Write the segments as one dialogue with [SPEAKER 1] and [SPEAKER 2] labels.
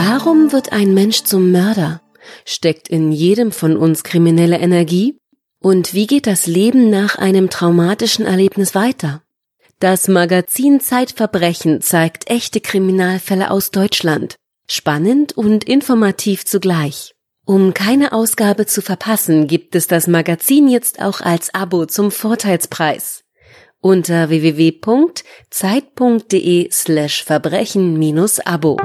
[SPEAKER 1] Warum wird ein Mensch zum Mörder? Steckt in jedem von uns kriminelle Energie? Und wie geht das Leben nach einem traumatischen Erlebnis weiter? Das Magazin Zeitverbrechen zeigt echte Kriminalfälle aus Deutschland. Spannend und informativ zugleich. Um keine Ausgabe zu verpassen, gibt es das Magazin jetzt auch als Abo zum Vorteilspreis. Unter www.zeit.de slash Verbrechen-Abo.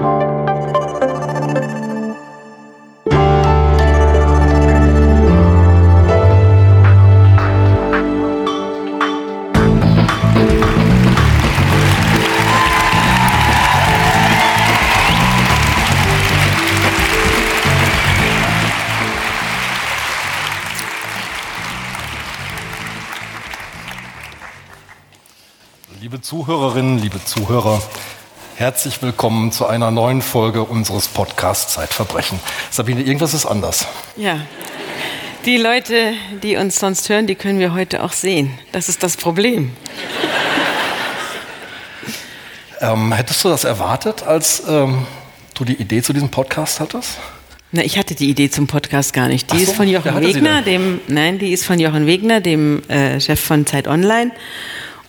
[SPEAKER 2] Liebe Zuhörerinnen, liebe Zuhörer, herzlich willkommen zu einer neuen Folge unseres Podcasts Zeitverbrechen. Sabine, irgendwas ist anders.
[SPEAKER 3] Ja, die Leute, die uns sonst hören, die können wir heute auch sehen. Das ist das Problem.
[SPEAKER 2] Ähm, hättest du das erwartet, als ähm, du die Idee zu diesem Podcast hattest?
[SPEAKER 3] Na, ich hatte die Idee zum Podcast gar nicht. Die
[SPEAKER 2] so,
[SPEAKER 3] ist von Jochen Wegner, dem nein, die ist von Jochen Wegner, dem äh, Chef von Zeit Online.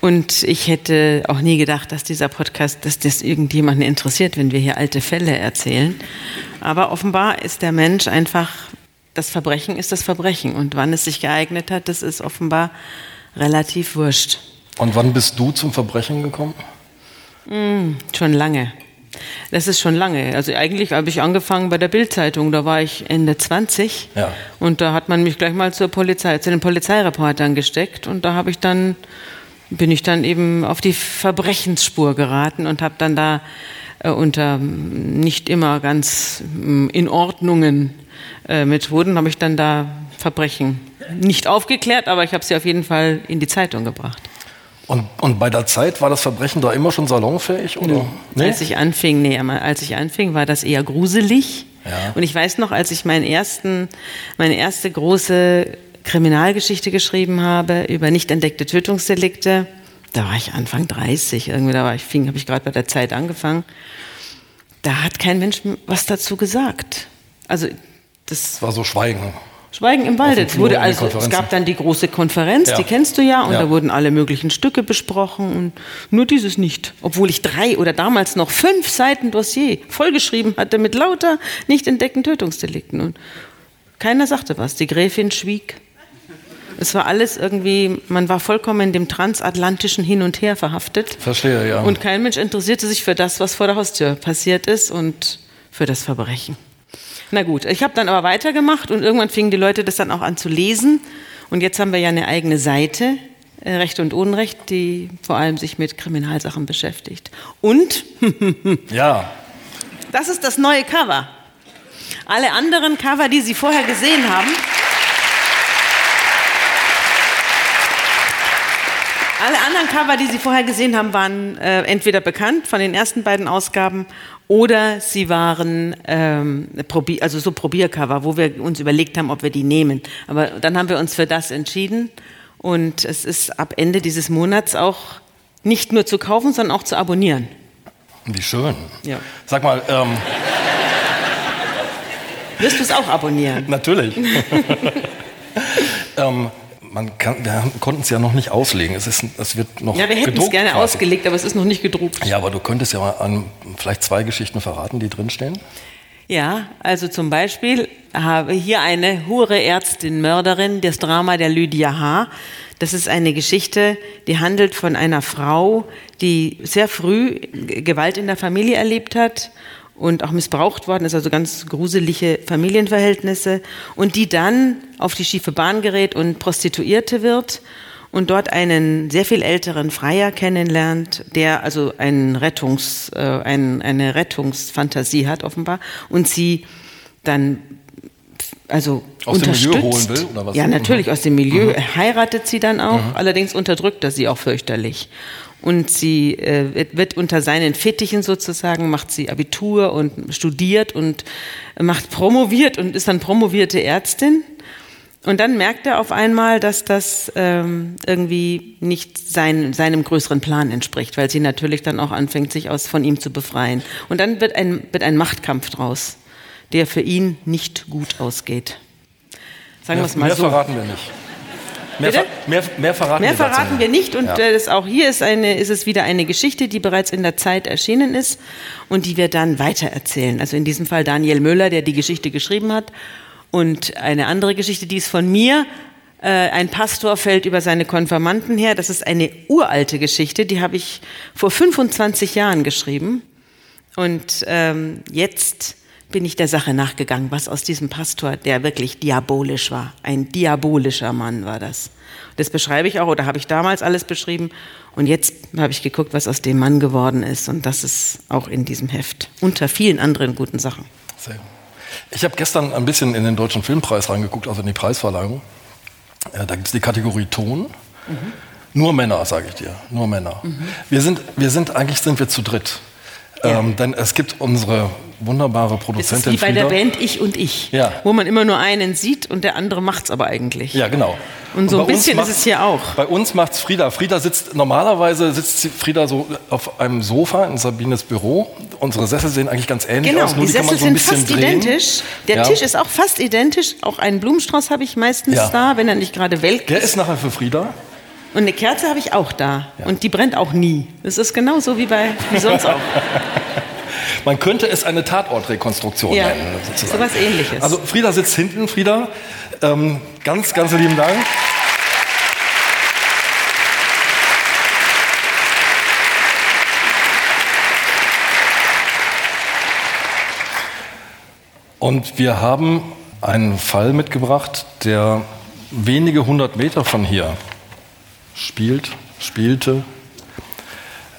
[SPEAKER 3] Und ich hätte auch nie gedacht, dass dieser Podcast, dass das irgendjemanden interessiert, wenn wir hier alte Fälle erzählen. Aber offenbar ist der Mensch einfach, das Verbrechen ist das Verbrechen. Und wann es sich geeignet hat, das ist offenbar relativ wurscht.
[SPEAKER 2] Und wann bist du zum Verbrechen gekommen?
[SPEAKER 3] Schon lange. Das ist schon lange. Also eigentlich habe ich angefangen bei der Bildzeitung. Da war ich Ende 20.
[SPEAKER 2] Ja.
[SPEAKER 3] Und da hat man mich gleich mal zur Polizei, zu den Polizeireportern gesteckt. Und da habe ich dann, bin ich dann eben auf die Verbrechensspur geraten und habe dann da äh, unter nicht immer ganz mm, in Ordnungen äh, Methoden, habe ich dann da Verbrechen nicht aufgeklärt, aber ich habe sie auf jeden Fall in die Zeitung gebracht.
[SPEAKER 2] Und, und bei der Zeit war das Verbrechen da immer schon salonfähig? Oder? Nee?
[SPEAKER 3] Als ich anfing, nee, als ich anfing, war das eher gruselig.
[SPEAKER 2] Ja.
[SPEAKER 3] Und ich weiß noch, als ich meinen ersten, meine erste große Kriminalgeschichte geschrieben habe über nicht entdeckte Tötungsdelikte, da war ich Anfang 30, irgendwie, da war ich, fing, habe ich gerade bei der Zeit angefangen. Da hat kein Mensch was dazu gesagt. Also das
[SPEAKER 2] war so Schweigen.
[SPEAKER 3] Schweigen im Walde. wurde also, es gab dann die große Konferenz,
[SPEAKER 2] Ja.
[SPEAKER 3] die kennst du ja, und
[SPEAKER 2] Ja.
[SPEAKER 3] da wurden alle möglichen Stücke besprochen und nur dieses nicht. Obwohl ich drei oder damals noch fünf Seiten Dossier vollgeschrieben hatte mit lauter nicht entdeckten Tötungsdelikten. Und keiner sagte was. Die Gräfin schwieg. Es war alles irgendwie, man war vollkommen in dem transatlantischen Hin und Her verhaftet.
[SPEAKER 2] Verstehe, ja.
[SPEAKER 3] Und kein Mensch interessierte sich für das, was vor der Haustür passiert ist und für das Verbrechen. Na gut, ich habe dann aber weitergemacht und irgendwann fingen die Leute das dann auch an zu lesen. Und jetzt haben wir ja eine eigene Seite, äh, Recht und Unrecht, die vor allem sich mit Kriminalsachen beschäftigt. Und
[SPEAKER 2] ja.
[SPEAKER 3] das ist das neue Cover. Alle anderen Cover, die Sie vorher gesehen haben, Alle anderen Cover, die Sie vorher gesehen haben, waren äh, entweder bekannt von den ersten beiden Ausgaben oder sie waren ähm, Probi also so Probiercover, wo wir uns überlegt haben, ob wir die nehmen. Aber dann haben wir uns für das entschieden und es ist ab Ende dieses Monats auch nicht nur zu kaufen, sondern auch zu abonnieren.
[SPEAKER 2] Wie schön.
[SPEAKER 3] Ja.
[SPEAKER 2] Sag mal, ähm,
[SPEAKER 3] Wirst du es auch abonnieren?
[SPEAKER 2] natürlich. ähm, man kann, wir konnten es ja noch nicht auslegen. Es, ist, es wird noch
[SPEAKER 3] Ja, wir hätten es gerne
[SPEAKER 2] quasi.
[SPEAKER 3] ausgelegt, aber es ist noch nicht gedruckt.
[SPEAKER 2] Ja, aber du könntest ja mal an vielleicht zwei Geschichten verraten, die drinstehen.
[SPEAKER 3] Ja, also zum Beispiel habe hier eine hure Ärztin, Mörderin, das Drama der Lydia H. Das ist eine Geschichte, die handelt von einer Frau, die sehr früh Gewalt in der Familie erlebt hat und auch missbraucht worden ist, also ganz gruselige Familienverhältnisse und die dann auf die schiefe Bahn gerät und Prostituierte wird und dort einen sehr viel älteren Freier kennenlernt, der also einen Rettungs, äh, ein, eine Rettungsfantasie hat offenbar und sie dann also
[SPEAKER 2] Aus dem Milieu
[SPEAKER 3] unterstützt.
[SPEAKER 2] holen will, oder was?
[SPEAKER 3] Ja, natürlich aus dem Milieu.
[SPEAKER 2] Mhm.
[SPEAKER 3] Heiratet sie dann auch, allerdings unterdrückt er sie auch fürchterlich. Und sie äh, wird- unter seinen Fittichen sozusagen, macht sie Abitur und studiert und macht promoviert und ist dann promovierte Ärztin. Und dann merkt er auf einmal, dass das ähm, irgendwie nicht sein, seinem größeren Plan entspricht, weil sie natürlich dann auch anfängt, sich aus, von ihm zu befreien. Und dann wird ein, wird ein Machtkampf draus, der für ihn nicht gut ausgeht. Sagen wir es mal
[SPEAKER 2] mehr
[SPEAKER 3] so.
[SPEAKER 2] verraten wir nicht. Mehr, ver mehr, mehr verraten
[SPEAKER 3] Mehr
[SPEAKER 2] wir
[SPEAKER 3] verraten wir nicht und
[SPEAKER 2] Ja.
[SPEAKER 3] äh, das, auch hier ist, eine, ist es wieder eine Geschichte, die bereits in der Zeit erschienen ist und die wir dann weitererzählen. Also in diesem Fall Daniel Müller, der die Geschichte geschrieben hat und eine andere Geschichte, die ist von mir. Äh, ein Pastor fällt über seine Konfirmanden her. Das ist eine uralte Geschichte, die habe ich vor 25 Jahren geschrieben. Und ähm, jetzt bin ich der Sache nachgegangen, was aus diesem Pastor, der wirklich diabolisch war, ein diabolischer Mann war das. Das beschreibe ich auch oder habe ich damals alles beschrieben. Und jetzt habe ich geguckt, was aus dem Mann geworden ist. Und das ist auch in diesem Heft. Unter vielen anderen guten Sachen.
[SPEAKER 2] Sehr gut. Ich habe gestern ein bisschen in den Deutschen Filmpreis reingeguckt, also in die Preisverleihung. Äh, da gibt es die Kategorie Ton. Nur Männer, sage ich dir, nur Männer. Wir sind, wir sind eigentlich sind wir zu dritt,
[SPEAKER 3] Ja.
[SPEAKER 2] ähm, denn es gibt unsere wunderbare
[SPEAKER 3] Das ist
[SPEAKER 2] Produzentin
[SPEAKER 3] wie bei der
[SPEAKER 2] Frieda.
[SPEAKER 3] Band Ich und Ich,
[SPEAKER 2] Ja.
[SPEAKER 3] wo man immer nur einen sieht und der andere macht's aber eigentlich.
[SPEAKER 2] Ja, genau.
[SPEAKER 3] Und so
[SPEAKER 2] bei
[SPEAKER 3] ein bisschen
[SPEAKER 2] macht-
[SPEAKER 3] ist es hier auch.
[SPEAKER 2] Bei uns macht's Frieda. Frieda sitzt, normalerweise sitzt Frieda so auf einem Sofa in Sabines Büro. Unsere Sessel sehen eigentlich ganz ähnlich
[SPEAKER 3] Genau,
[SPEAKER 2] aus, nur
[SPEAKER 3] die
[SPEAKER 2] die,
[SPEAKER 3] Sessel
[SPEAKER 2] so
[SPEAKER 3] sind fast
[SPEAKER 2] drehen.
[SPEAKER 3] identisch. Der
[SPEAKER 2] Ja.
[SPEAKER 3] Tisch ist auch fast identisch. Auch einen Blumenstrauß habe ich meistens
[SPEAKER 2] Ja.
[SPEAKER 3] da, wenn er nicht gerade welk
[SPEAKER 2] Der
[SPEAKER 3] ist.
[SPEAKER 2] ist nachher für Frieda.
[SPEAKER 3] Und eine Kerze habe ich auch da. Und die brennt auch nie. Das ist genauso wie bei wie sonst auch.
[SPEAKER 2] Man könnte es eine Tatortrekonstruktion
[SPEAKER 3] Ja,
[SPEAKER 2] nennen. sozusagen.
[SPEAKER 3] sowas ähnliches.
[SPEAKER 2] Also Frieda sitzt hinten. Frieda, ähm, ganz, ganz lieben Dank. Und wir haben einen Fall mitgebracht, der wenige hundert Meter von hier spielt, spielte.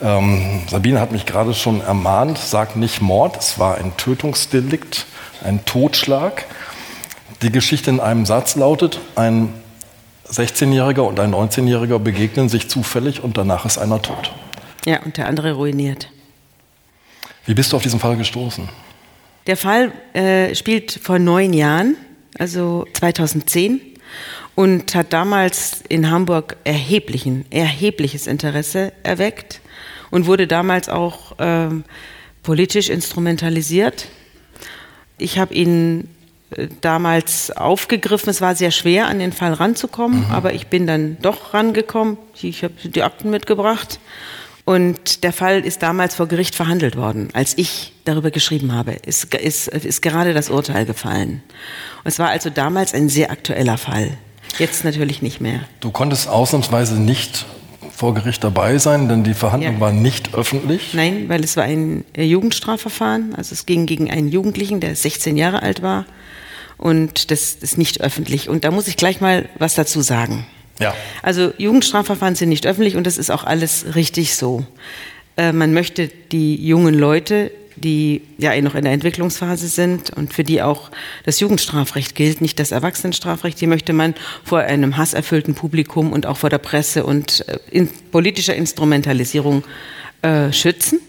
[SPEAKER 2] Ähm, Sabine hat mich gerade schon ermahnt, sag nicht Mord, es war ein Tötungsdelikt, ein Totschlag. Die Geschichte in einem Satz lautet, ein 16-Jähriger und ein 19-Jähriger begegnen sich zufällig und danach ist einer tot.
[SPEAKER 3] Ja, und der andere ruiniert.
[SPEAKER 2] Wie bist du auf diesen Fall gestoßen?
[SPEAKER 3] Der Fall äh, spielt vor neun Jahren, also 2010, und hat damals in Hamburg erheblichen, erhebliches Interesse erweckt und wurde damals auch ähm, politisch instrumentalisiert. Ich habe ihn äh, damals aufgegriffen. Es war sehr schwer, an den Fall ranzukommen, aber ich bin dann doch rangekommen. Ich habe die Akten mitgebracht. Und der Fall ist damals vor Gericht verhandelt worden. Als ich darüber geschrieben habe, ist, ist, ist gerade das Urteil gefallen. Und es war also damals ein sehr aktueller Fall. Jetzt natürlich nicht mehr.
[SPEAKER 2] Du konntest ausnahmsweise nicht vor Gericht dabei sein, denn die Verhandlung
[SPEAKER 3] Ja.
[SPEAKER 2] war nicht öffentlich.
[SPEAKER 3] Nein, weil es war ein äh, Jugendstrafverfahren. Also es ging gegen einen Jugendlichen, der 16 Jahre alt war. Und das ist nicht öffentlich. Und da muss ich gleich mal was dazu sagen.
[SPEAKER 2] Ja.
[SPEAKER 3] Also Jugendstrafverfahren sind nicht öffentlich und das ist auch alles richtig so. Äh, man möchte die jungen Leute, die ja eh noch in der Entwicklungsphase sind und für die auch das Jugendstrafrecht gilt, nicht das Erwachsenenstrafrecht, die möchte man vor einem hasserfüllten Publikum und auch vor der Presse und äh, in politischer Instrumentalisierung äh, schützen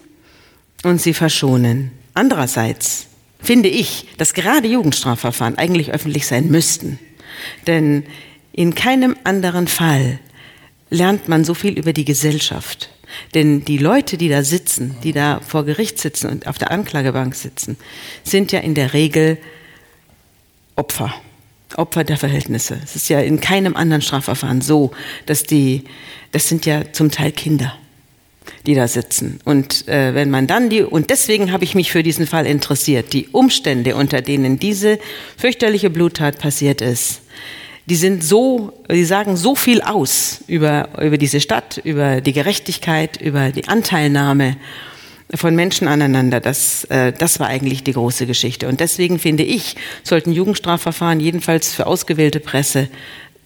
[SPEAKER 3] und sie verschonen. Andererseits finde ich, dass gerade Jugendstrafverfahren eigentlich öffentlich sein müssten. Denn in keinem anderen Fall lernt man so viel über die Gesellschaft. Denn die Leute, die da sitzen, die da vor Gericht sitzen und auf der Anklagebank sitzen, sind ja in der Regel Opfer. Opfer der Verhältnisse. Es ist ja in keinem anderen Strafverfahren so, dass die, das sind ja zum Teil Kinder die da sitzen. Und äh, wenn man dann die, und deswegen habe ich mich für diesen Fall interessiert, die Umstände, unter denen diese fürchterliche Bluttat passiert ist, die sind so, die sagen so viel aus über, über diese Stadt, über die Gerechtigkeit, über die Anteilnahme von Menschen aneinander. Das, äh, das war eigentlich die große Geschichte. Und deswegen finde ich, sollten Jugendstrafverfahren jedenfalls für ausgewählte Presse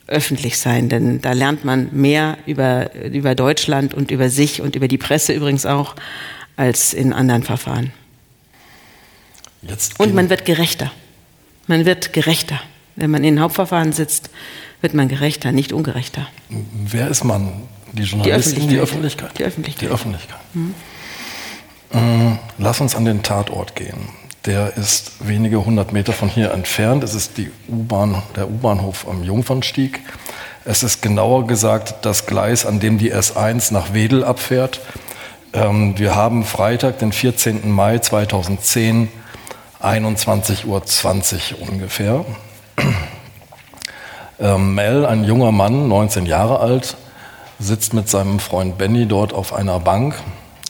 [SPEAKER 3] öffentlich sein, denn da lernt man mehr über, über Deutschland und über sich und über die Presse übrigens auch als in anderen Verfahren. Und man wird gerechter. Man wird gerechter. Wenn man in Hauptverfahren sitzt, wird man gerechter, nicht ungerechter.
[SPEAKER 2] Wer ist man? Die Journalisten, die Öffentlichkeit?
[SPEAKER 3] Die Öffentlichkeit.
[SPEAKER 2] Die Öffentlichkeit. Äh, Lass uns an den Tatort gehen. der ist wenige hundert Meter von hier entfernt. Es ist die U-Bahn, der U-Bahnhof am Jungfernstieg. Es ist genauer gesagt das Gleis, an dem die S1 nach Wedel abfährt. Ähm, wir haben Freitag, den 14. Mai 2010, 21.20 Uhr ungefähr. Ähm, Mel, ein junger Mann, 19 Jahre alt, sitzt mit seinem Freund Benny dort auf einer Bank.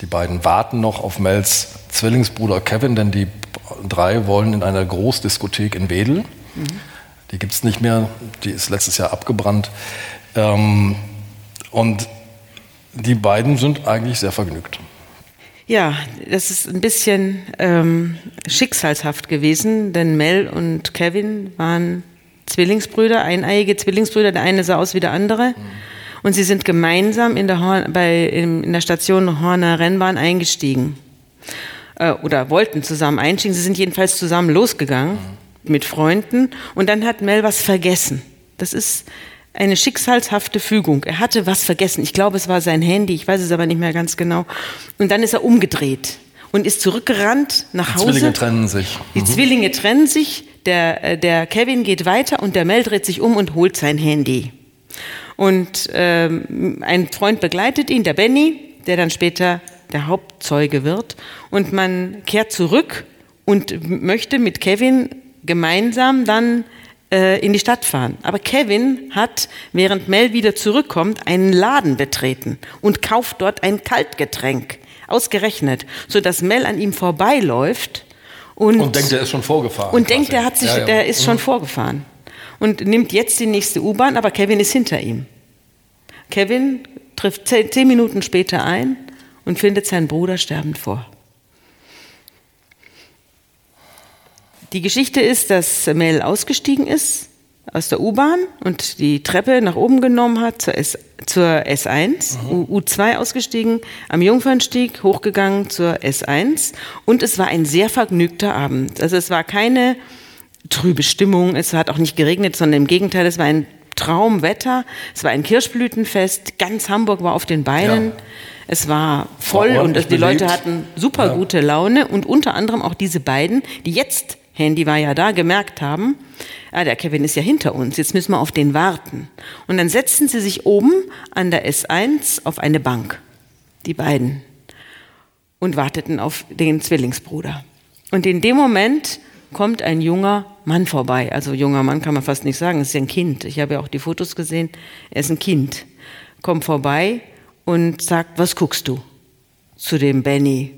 [SPEAKER 2] Die beiden warten noch auf Mels Zwillingsbruder Kevin, denn die drei wollen in einer Großdiskothek in Wedel. Mhm. Die gibt es nicht mehr, die ist letztes Jahr abgebrannt. Ähm, und die beiden sind eigentlich sehr vergnügt.
[SPEAKER 3] Ja, das ist ein bisschen ähm, schicksalshaft gewesen, denn Mel und Kevin waren Zwillingsbrüder, eineiige Zwillingsbrüder. Der eine sah aus wie der andere. Mhm. Und sie sind gemeinsam in der, Horn, bei, in, der Station Horner Rennbahn eingestiegen. Äh, oder wollten zusammen einsteigen. Sie sind jedenfalls zusammen losgegangen mhm. mit Freunden. Und dann hat Mel was vergessen. Das ist eine schicksalshafte Fügung. Er hatte was vergessen. Ich glaube, es war sein Handy, ich weiß es aber nicht mehr ganz genau. Und dann ist er umgedreht und ist zurückgerannt nach Hause.
[SPEAKER 2] Die Zwillinge trennen sich.
[SPEAKER 3] Die mhm. Zwillinge trennen sich, der, äh, der Kevin geht weiter und der Mel dreht sich um und holt sein Handy. Und ähm, ein Freund begleitet ihn, der Benny, der dann später der Hauptzeuge wird. Und man kehrt zurück und möchte mit Kevin gemeinsam dann äh, in die Stadt fahren. Aber Kevin hat, während Mel wieder zurückkommt, einen Laden betreten und kauft dort ein Kaltgetränk. Ausgerechnet, sodass Mel an ihm vorbeiläuft und,
[SPEAKER 2] und denkt, er ist schon vorgefahren.
[SPEAKER 3] Und quasi. denkt, er, hat sich, ja, ja. der ist schon mhm. vorgefahren. Und nimmt jetzt die nächste U-Bahn, aber Kevin ist hinter ihm. Kevin trifft zehn Minuten später ein und findet seinen Bruder sterbend vor. Die Geschichte ist, dass Mel ausgestiegen ist aus der U-Bahn und die Treppe nach oben genommen hat zur, S, zur S1, mhm. U2 ausgestiegen, am Jungfernstieg hochgegangen zur S1 und es war ein sehr vergnügter Abend. Also es war keine trübe Stimmung, es hat auch nicht geregnet, sondern im Gegenteil, es war ein Traumwetter, es war ein Kirschblütenfest, ganz Hamburg war auf den Beinen. Ja. Es war voll war und die belebt. Leute hatten super ja. gute Laune und unter anderem auch diese beiden, die jetzt Handy war ja da, gemerkt haben, ah, der Kevin ist ja hinter uns, jetzt müssen wir auf den warten. Und dann setzten sie sich oben an der S1 auf eine Bank, die beiden, und warteten auf den Zwillingsbruder. Und in dem Moment kommt ein junger Mann vorbei. Also junger Mann kann man fast nicht sagen, es ist ja ein Kind. Ich habe ja auch die Fotos gesehen. Er ist ein Kind. Kommt vorbei und sagt, was guckst du? Zu dem Benny.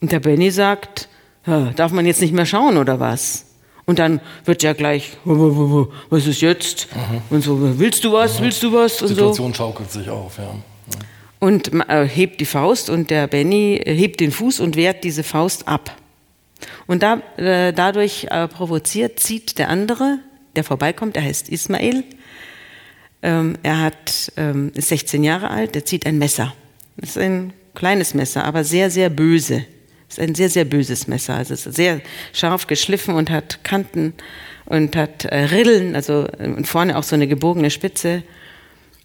[SPEAKER 3] Und der Benny sagt, darf man jetzt nicht mehr schauen oder was? Und dann wird ja gleich, was ist jetzt? Mhm. Und so, willst du was, mhm. willst du was?
[SPEAKER 2] Und Die Situation so. schaukelt sich auf, ja.
[SPEAKER 3] Und äh, hebt die Faust und der Benny äh, hebt den Fuß und wehrt diese Faust ab. Und da, äh, dadurch äh, provoziert, zieht der andere, der vorbeikommt, er heißt Ismail, ähm, er hat, ähm, ist 16 Jahre alt, der zieht ein Messer. Das ist ein kleines Messer, aber sehr, sehr böse ist ein sehr, sehr böses Messer. Also es ist sehr scharf geschliffen und hat Kanten und hat äh, Rillen, also äh, und vorne auch so eine gebogene Spitze.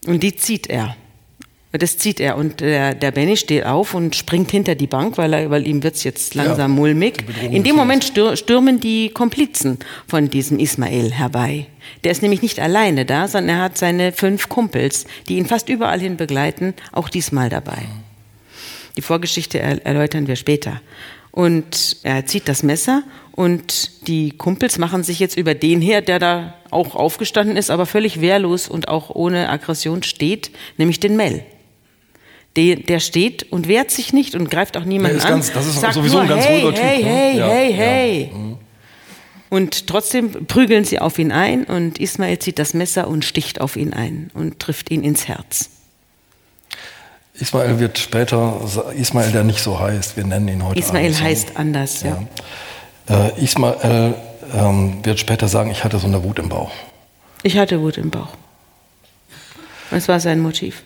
[SPEAKER 3] Und die zieht er. Das zieht er. Und der, der Benny steht auf und springt hinter die Bank, weil, er, weil ihm wird's jetzt langsam ja, mulmig. In dem Moment stürmen die Komplizen von diesem Ismail herbei. Der ist nämlich nicht alleine da, sondern er hat seine fünf Kumpels, die ihn fast überall hin begleiten, auch diesmal dabei. Die Vorgeschichte erläutern wir später. Und er zieht das Messer und die Kumpels machen sich jetzt über den her, der da auch aufgestanden ist, aber völlig wehrlos und auch ohne Aggression steht, nämlich den Mel. Der, der steht und wehrt sich nicht und greift auch niemanden an.
[SPEAKER 2] Ganz, das ist sagt sowieso nur, ein ganz
[SPEAKER 3] hey,
[SPEAKER 2] ruhiger
[SPEAKER 3] hey,
[SPEAKER 2] Typ.
[SPEAKER 3] Ne? Hey, ja, hey, hey, ja. Mhm. Und trotzdem prügeln sie auf ihn ein und Ismail zieht das Messer und sticht auf ihn ein und trifft ihn ins Herz.
[SPEAKER 2] Ismail wird später, Ismail, der nicht so heißt, wir nennen ihn heute
[SPEAKER 3] Ismail Abend, heißt anders, ja.
[SPEAKER 2] ja. Äh, Ismail ähm, wird später sagen, ich hatte so eine Wut im Bauch.
[SPEAKER 3] Ich hatte Wut im Bauch. Das war sein Motiv.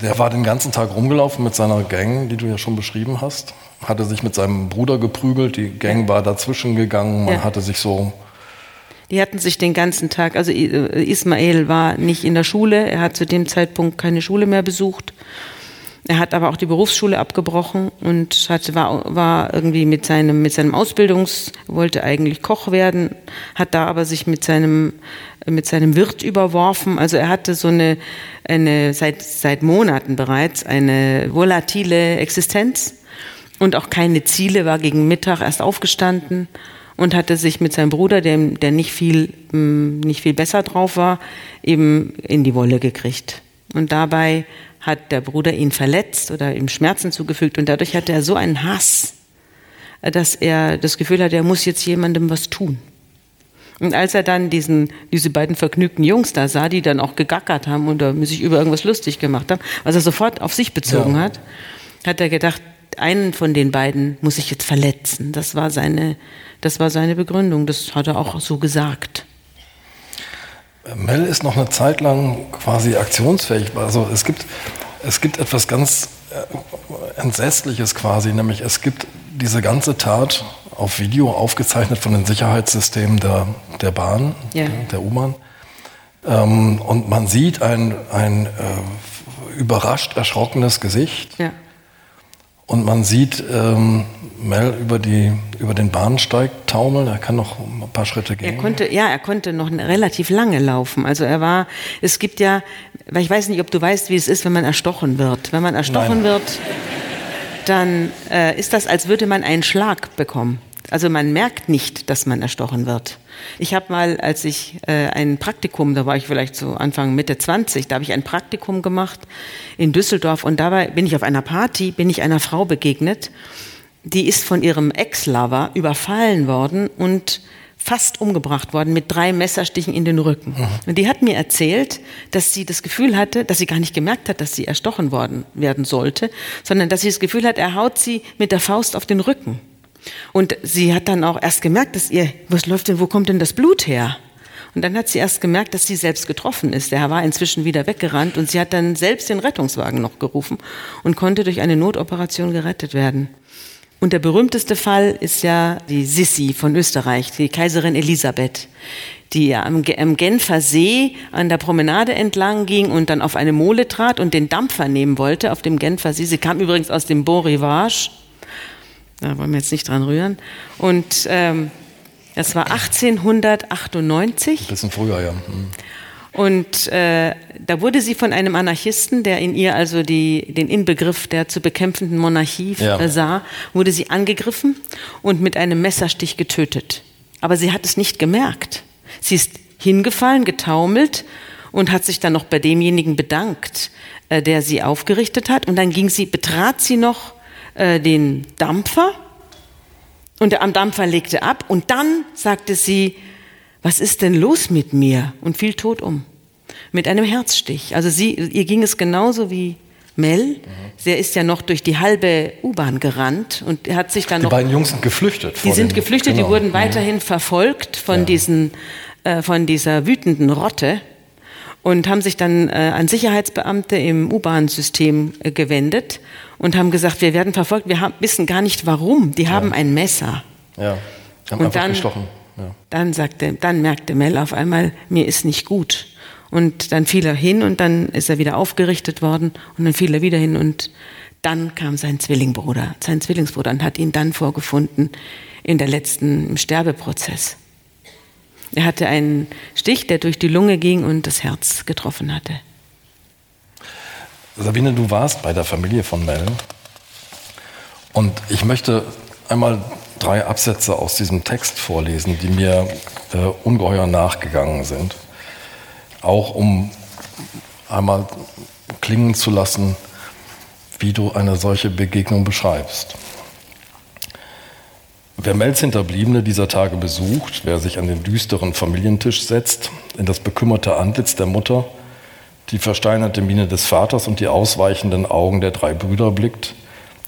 [SPEAKER 2] Der war den ganzen Tag rumgelaufen mit seiner Gang, die du ja schon beschrieben hast. Hatte sich mit seinem Bruder geprügelt, die Gang ja. war dazwischen gegangen, man ja. hatte sich so
[SPEAKER 3] die hatten sich den ganzen Tag, also Ismail war nicht in der Schule, er hat zu dem Zeitpunkt keine Schule mehr besucht. Er hat aber auch die Berufsschule abgebrochen und hatte, war, war irgendwie mit seinem, mit seinem Ausbildungs, wollte eigentlich Koch werden, hat da aber sich mit seinem, mit seinem Wirt überworfen. Also er hatte so eine, eine seit, seit Monaten bereits eine volatile Existenz und auch keine Ziele, war gegen Mittag erst aufgestanden und hatte sich mit seinem Bruder, der, der nicht, viel, mm, nicht viel besser drauf war, eben in die Wolle gekriegt. Und dabei hat der Bruder ihn verletzt oder ihm Schmerzen zugefügt und dadurch hatte er so einen Hass, dass er das Gefühl hat, er muss jetzt jemandem was tun. Und als er dann diesen, diese beiden vergnügten Jungs da sah, die dann auch gegackert haben und sich über irgendwas lustig gemacht haben, was er sofort auf sich bezogen ja. hat, hat er gedacht, einen von den beiden muss ich jetzt verletzen. Das war seine, das war seine Begründung. Das hat er auch so gesagt.
[SPEAKER 2] Mel ist noch eine Zeit lang quasi aktionsfähig. Also es gibt, es gibt etwas ganz äh, Entsetzliches quasi, nämlich es gibt diese ganze Tat auf Video aufgezeichnet von den Sicherheitssystemen der, der Bahn, ja. der U-Bahn. Ähm, und man sieht ein, ein äh, überrascht erschrockenes Gesicht. Ja. Und man sieht ähm, Mel über, die, über den Bahnsteig taumeln. Er kann noch ein paar Schritte gehen.
[SPEAKER 3] Er konnte, ja, er konnte noch relativ lange laufen. Also er war, es gibt ja, weil ich weiß nicht, ob du weißt, wie es ist, wenn man erstochen wird. Wenn man erstochen Nein. wird, dann äh, ist das, als würde man einen Schlag bekommen. Also man merkt nicht, dass man erstochen wird. Ich habe mal, als ich äh, ein Praktikum, da war ich vielleicht so Anfang Mitte 20, da habe ich ein Praktikum gemacht in Düsseldorf und dabei bin ich auf einer Party, bin ich einer Frau begegnet, die ist von ihrem Ex-Lover überfallen worden und fast umgebracht worden mit drei Messerstichen in den Rücken. Mhm. Und die hat mir erzählt, dass sie das Gefühl hatte, dass sie gar nicht gemerkt hat, dass sie erstochen worden werden sollte, sondern dass sie das Gefühl hat, er haut sie mit der Faust auf den Rücken. Und sie hat dann auch erst gemerkt, dass ihr, was läuft denn, wo kommt denn das Blut her? Und dann hat sie erst gemerkt, dass sie selbst getroffen ist. Der Herr war inzwischen wieder weggerannt und sie hat dann selbst den Rettungswagen noch gerufen und konnte durch eine Notoperation gerettet werden. Und der berühmteste Fall ist ja die Sissi von Österreich, die Kaiserin Elisabeth, die am, Genfer See an der Promenade entlang ging und dann auf eine Mole trat und den Dampfer nehmen wollte auf dem Genfer See. Sie kam übrigens aus dem Bon Rivage da wollen wir jetzt nicht dran rühren. Und ähm, das war 1898.
[SPEAKER 2] Ein bisschen früher, ja. Mhm.
[SPEAKER 3] Und äh, da wurde sie von einem Anarchisten, der in ihr also die, den Inbegriff der zu bekämpfenden Monarchie ja. Sah, wurde sie angegriffen und mit einem Messerstich getötet. Aber sie hat es nicht gemerkt. Sie ist hingefallen, getaumelt und hat sich dann noch bei demjenigen bedankt, äh, der sie aufgerichtet hat. Und dann ging sie, betrat sie noch äh, den Dampfer und am Dampfer legte ab und dann sagte sie, was ist denn los mit mir? Und fiel tot um. Mit einem Herzstich. Also sie, ihr ging es genauso wie Mel. Der ist ja noch durch die halbe U-Bahn gerannt und hat sich dann
[SPEAKER 2] die
[SPEAKER 3] noch.
[SPEAKER 2] Die beiden Jungs sind geflüchtet.
[SPEAKER 3] Die sind geflüchtet, genau. die wurden weiterhin mhm. verfolgt von ja. diesen, äh, von dieser wütenden Rotte und haben sich dann äh, an Sicherheitsbeamte im U-Bahn-System äh, gewendet und haben gesagt, wir werden verfolgt, wir haben, wissen gar nicht warum. Die haben ja. ein Messer.
[SPEAKER 2] Ja, haben und dann, gestochen. Ja.
[SPEAKER 3] Dann sagte, dann merkte Mel auf einmal, mir ist nicht gut. Und dann fiel er hin und dann ist er wieder aufgerichtet worden und dann fiel er wieder hin und dann kam sein Zwillingbruder, sein Zwillingsbruder und hat ihn dann vorgefunden in der letzten, im Sterbeprozess. Er hatte einen Stich, der durch die Lunge ging und das Herz getroffen hatte.
[SPEAKER 2] Sabine, du warst bei der Familie von Mel. Und ich möchte einmal drei Absätze aus diesem Text vorlesen, die mir äh, ungeheuer nachgegangen sind. Auch um einmal klingen zu lassen, wie du eine solche Begegnung beschreibst. Wer Mels Hinterbliebene dieser Tage besucht, wer sich an den düsteren Familientisch setzt, in das bekümmerte Antlitz der Mutter, die versteinerte Miene des Vaters und die ausweichenden Augen der drei Brüder blickt,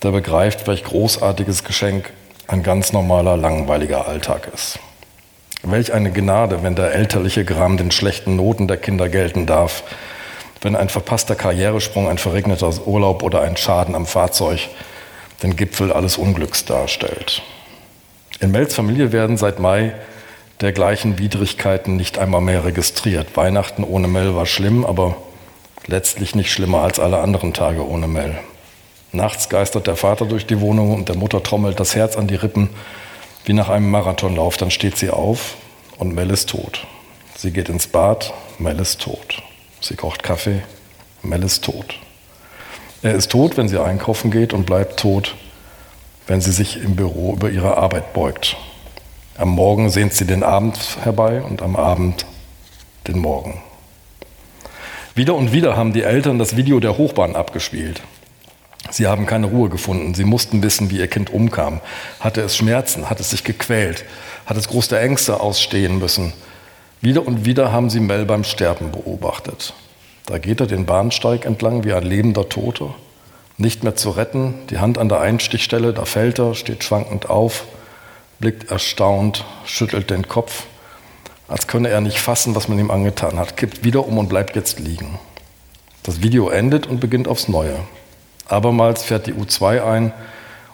[SPEAKER 2] der begreift, welch großartiges Geschenk ein ganz normaler, langweiliger Alltag ist. Welch eine Gnade, wenn der elterliche Gram den schlechten Noten der Kinder gelten darf, wenn ein verpasster Karrieresprung, ein verregneter Urlaub oder ein Schaden am Fahrzeug den Gipfel alles Unglücks darstellt. In Mels Familie werden seit Mai dergleichen Widrigkeiten nicht einmal mehr registriert. Weihnachten ohne Mel war schlimm, aber letztlich nicht schlimmer als alle anderen Tage ohne Mel. Nachts geistert der Vater durch die Wohnung und der Mutter trommelt das Herz an die Rippen wie nach einem Marathonlauf. Dann steht sie auf und Mel ist tot. Sie geht ins Bad, Mel ist tot. Sie kocht Kaffee, Mel ist tot. Er ist tot, wenn sie einkaufen geht und bleibt tot, wenn sie sich im Büro über ihre Arbeit beugt. Am Morgen sehnt sie den Abend herbei und am Abend den Morgen. Wieder und wieder haben die Eltern das Video der Hochbahn abgespielt. Sie haben keine Ruhe gefunden. Sie mussten wissen, wie ihr Kind umkam. Hatte es Schmerzen? Hat es sich gequält? Hat es große Ängste ausstehen müssen? Wieder und wieder haben sie Mel beim Sterben beobachtet. Da geht er den Bahnsteig entlang wie ein lebender Toter. Nicht mehr zu retten, die Hand an der Einstichstelle, da fällt er, steht schwankend auf, blickt erstaunt, schüttelt den Kopf, als könne er nicht fassen, was man ihm angetan hat, kippt wieder um und bleibt jetzt liegen. Das Video endet und beginnt aufs Neue. Abermals fährt die U2 ein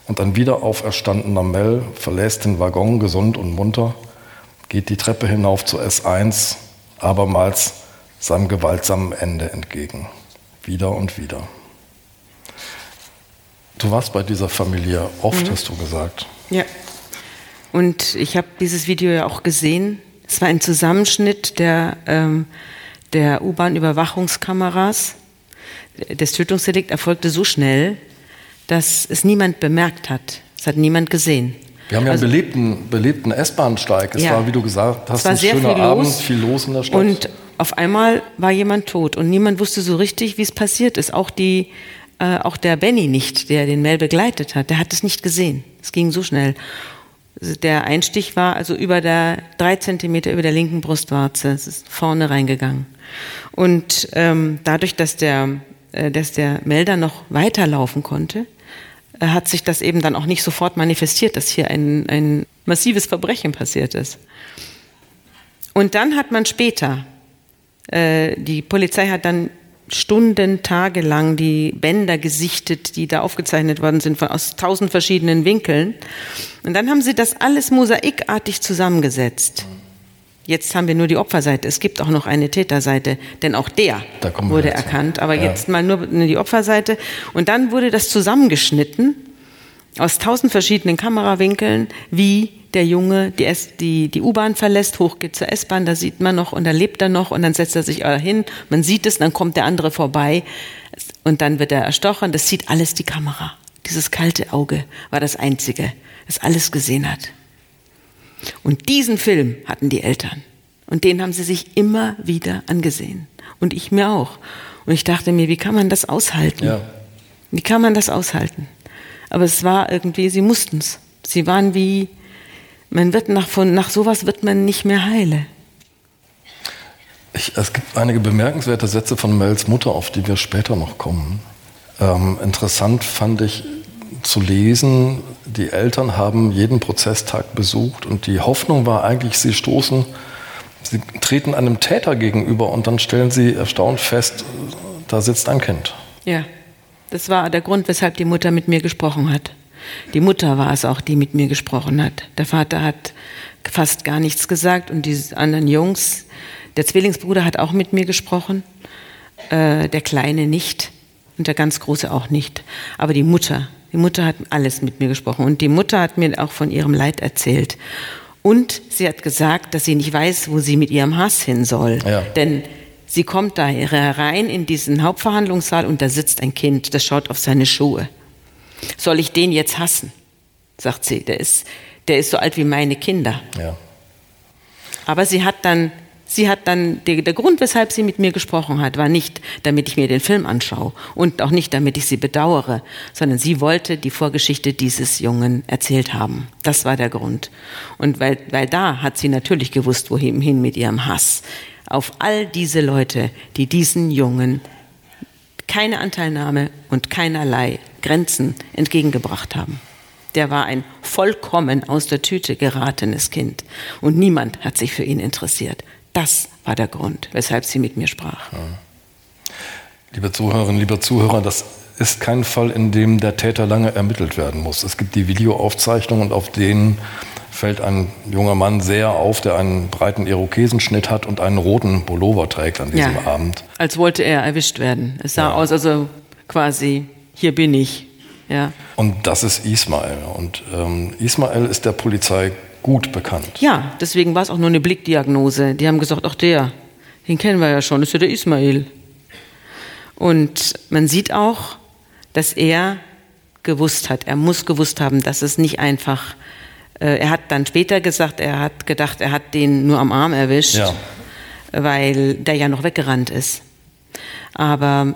[SPEAKER 2] und ein wieder auferstandener Mel verlässt den Waggon gesund und munter, geht die Treppe hinauf zur S1, abermals seinem gewaltsamen Ende entgegen. Wieder und wieder. Du warst bei dieser Familie oft, mhm. hast du gesagt.
[SPEAKER 3] Ja. Und ich habe dieses Video ja auch gesehen. Es war ein Zusammenschnitt der, ähm, der U-Bahn-Überwachungskameras. Das Tötungsdelikt erfolgte so schnell, dass es niemand bemerkt hat. Es hat niemand gesehen.
[SPEAKER 2] Wir haben ja also, einen belebten, belebten S-Bahnsteig. Es ja, war, wie du gesagt hast, ein schöner viel Abend, viel los in der Stadt.
[SPEAKER 3] Und auf einmal war jemand tot und niemand wusste so richtig, wie es passiert ist. Auch, die, äh, auch der Benny nicht, der den Mel begleitet hat, der hat es nicht gesehen. Es ging so schnell. Der Einstich war also über der drei Zentimeter über der linken Brustwarze. Es ist vorne reingegangen. Und ähm, dadurch, dass der, äh, dass der Melder noch weiterlaufen konnte, äh, hat sich das eben dann auch nicht sofort manifestiert, dass hier ein, ein massives Verbrechen passiert ist. Und dann hat man später äh, die Polizei hat dann Stunden, Tage lang die Bänder gesichtet, die da aufgezeichnet worden sind, von, aus tausend verschiedenen Winkeln. Und dann haben sie das alles mosaikartig zusammengesetzt. Jetzt haben wir nur die Opferseite. Es gibt auch noch eine Täterseite, denn auch der wurde erkannt. Aber ja. jetzt mal nur die Opferseite. Und dann wurde das zusammengeschnitten aus tausend verschiedenen Kamerawinkeln, wie der Junge die, die, die U-Bahn verlässt, hochgeht zur S-Bahn, da sieht man noch und da lebt er noch und dann setzt er sich hin, man sieht es, dann kommt der andere vorbei und dann wird er erstochen, das sieht alles die Kamera. Dieses kalte Auge war das Einzige, das alles gesehen hat. Und diesen Film hatten die Eltern und den haben sie sich immer wieder angesehen und ich mir auch. Und ich dachte mir, wie kann man das aushalten? Ja. Wie kann man das aushalten? Aber es war irgendwie, sie mussten es. Sie waren wie, man wird nach, von, nach sowas wird man nicht mehr heile.
[SPEAKER 2] Ich, es gibt einige bemerkenswerte Sätze von Mels Mutter, auf die wir später noch kommen. Ähm, interessant fand ich zu lesen, die Eltern haben jeden Prozesstag besucht und die Hoffnung war eigentlich, sie stoßen, sie treten einem Täter gegenüber und dann stellen sie erstaunt fest, da sitzt ein Kind.
[SPEAKER 3] Ja, das war der Grund, weshalb die Mutter mit mir gesprochen hat. Die Mutter war es auch, die mit mir gesprochen hat. Der Vater hat fast gar nichts gesagt und die anderen Jungs, der Zwillingsbruder hat auch mit mir gesprochen, äh, der Kleine nicht und der ganz Große auch nicht. Aber die Mutter, die Mutter hat alles mit mir gesprochen und die Mutter hat mir auch von ihrem Leid erzählt. Und sie hat gesagt, dass sie nicht weiß, wo sie mit ihrem Hass hin soll. Ja. Denn sie kommt da herein in diesen Hauptverhandlungssaal und da sitzt ein Kind, das schaut auf seine Schuhe. Soll ich den jetzt hassen? sagt sie. Der ist, der ist so alt wie meine Kinder. Ja. Aber sie hat dann, sie hat dann, der, der Grund, weshalb sie mit mir gesprochen hat, war nicht, damit ich mir den Film anschaue und auch nicht, damit ich sie bedauere, sondern sie wollte die Vorgeschichte dieses Jungen erzählt haben. Das war der Grund. Und weil, weil da hat sie natürlich gewusst, wohin hin mit ihrem Hass auf all diese Leute, die diesen Jungen keine Anteilnahme und keinerlei Grenzen entgegengebracht haben. Der war ein vollkommen aus der Tüte geratenes Kind und niemand hat sich für ihn interessiert. Das war der Grund, weshalb sie mit mir sprach.
[SPEAKER 2] Liebe Zuhörerinnen, lieber Zuhörer, das ist kein Fall, in dem der Täter lange ermittelt werden muss. Es gibt die Videoaufzeichnungen und auf denen fällt ein junger Mann sehr auf, der einen breiten Irokesenschnitt hat und einen roten Pullover trägt an diesem ja, Abend.
[SPEAKER 3] Als wollte er erwischt werden. Es sah ja. aus, also quasi, hier bin ich. Ja.
[SPEAKER 2] Und das ist Ismael. Und ähm, Ismael ist der Polizei gut bekannt.
[SPEAKER 3] Ja, deswegen war es auch nur eine Blickdiagnose. Die haben gesagt, ach der, den kennen wir ja schon, das ist ja der Ismail. Und man sieht auch, dass er gewusst hat, er muss gewusst haben, dass es nicht einfach, äh, er hat dann später gesagt, er hat gedacht, er hat den nur am Arm erwischt,
[SPEAKER 2] Ja.
[SPEAKER 3] weil der ja noch weggerannt ist. Aber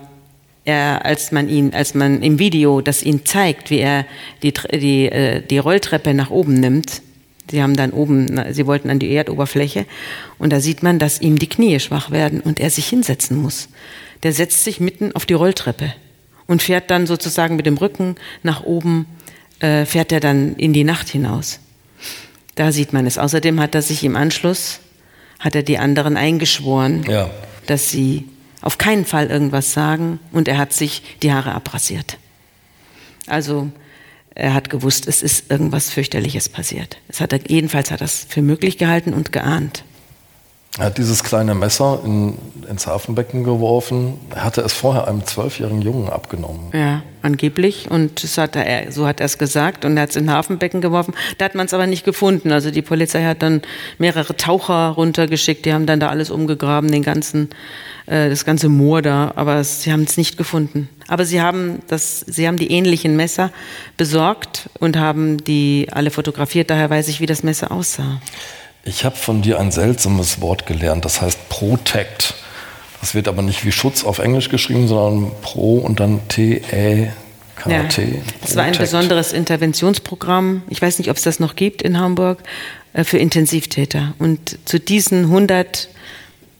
[SPEAKER 3] er, als man ihn, als man im Video das ihn zeigt, wie er die, die, äh, die Rolltreppe nach oben nimmt, sie haben dann oben, sie wollten an die Erdoberfläche, und da sieht man, dass ihm die Knie schwach werden und er sich hinsetzen muss. Der setzt sich mitten auf die Rolltreppe und fährt dann sozusagen mit dem Rücken nach oben, äh, fährt er dann in die Nacht hinaus. Da sieht man es. Außerdem hat er sich im Anschluss, hat er die anderen eingeschworen,
[SPEAKER 2] Ja.
[SPEAKER 3] dass sie auf keinen Fall irgendwas sagen und er hat sich die Haare abrasiert. Also er hat gewusst, es ist irgendwas fürchterliches passiert. Es hat er, jedenfalls hat er es für möglich gehalten und geahnt.
[SPEAKER 2] Er hat dieses kleine Messer in, ins Hafenbecken geworfen. Er hatte es vorher einem zwölfjährigen Jungen abgenommen.
[SPEAKER 3] Ja, angeblich. Und das hat er, so hat er es gesagt. Und er hat es in Hafenbecken geworfen. Da hat man es aber nicht gefunden. Also die Polizei hat dann mehrere Taucher runtergeschickt. Die haben dann da alles umgegraben, den ganzen, äh, das ganze Moor da. Aber sie haben es nicht gefunden. Aber sie haben das, sie haben die ähnlichen Messer besorgt und haben die alle fotografiert. Daher weiß ich, wie das Messer aussah.
[SPEAKER 2] Ich habe von dir ein seltsames Wort gelernt, das heißt Protect. Das wird aber nicht wie Schutz auf Englisch geschrieben, sondern Pro und dann T-E-K-T.
[SPEAKER 3] Es war ein besonderes Interventionsprogramm. Ich weiß nicht, ob es das noch gibt in Hamburg äh, für Intensivtäter. Und zu diesen 100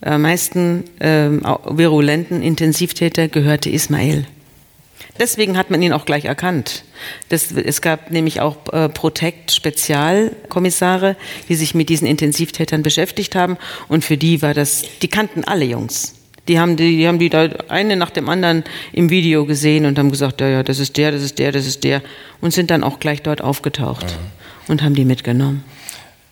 [SPEAKER 3] äh, meisten ähm, virulenten Intensivtäter gehörte Ismail. Deswegen hat man ihn auch gleich erkannt. Das, es gab nämlich auch äh, Protect-Spezialkommissare, die sich mit diesen Intensivtätern beschäftigt haben. Und für die war das, die kannten alle Jungs. Die haben die, die haben die da eine nach dem anderen im Video gesehen und haben gesagt, ja, ja, das ist der, das ist der, das ist der. Und sind dann auch gleich dort aufgetaucht und haben die mitgenommen.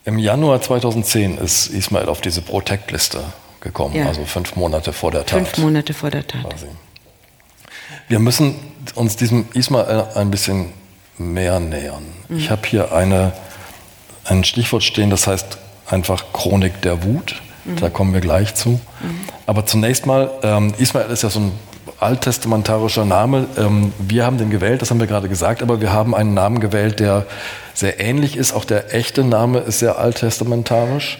[SPEAKER 2] Im Januar 2010 ist Ismail auf diese Protect-Liste gekommen,
[SPEAKER 3] Ja.
[SPEAKER 2] also fünf Monate vor der Tat.
[SPEAKER 3] Fünf Monate vor der Tat.
[SPEAKER 2] quasi. Wir müssen uns diesem Ismail ein bisschen mehr nähern. Ich habe hier eine, ein Stichwort stehen, das heißt einfach Chronik der Wut. Da kommen wir gleich zu. Aber zunächst mal, ähm, Ismail ist ja so ein alttestamentarischer Name. Ähm, wir haben den gewählt, das haben wir gerade gesagt, aber wir haben einen Namen gewählt, der sehr ähnlich ist. Auch der echte Name ist sehr alttestamentarisch.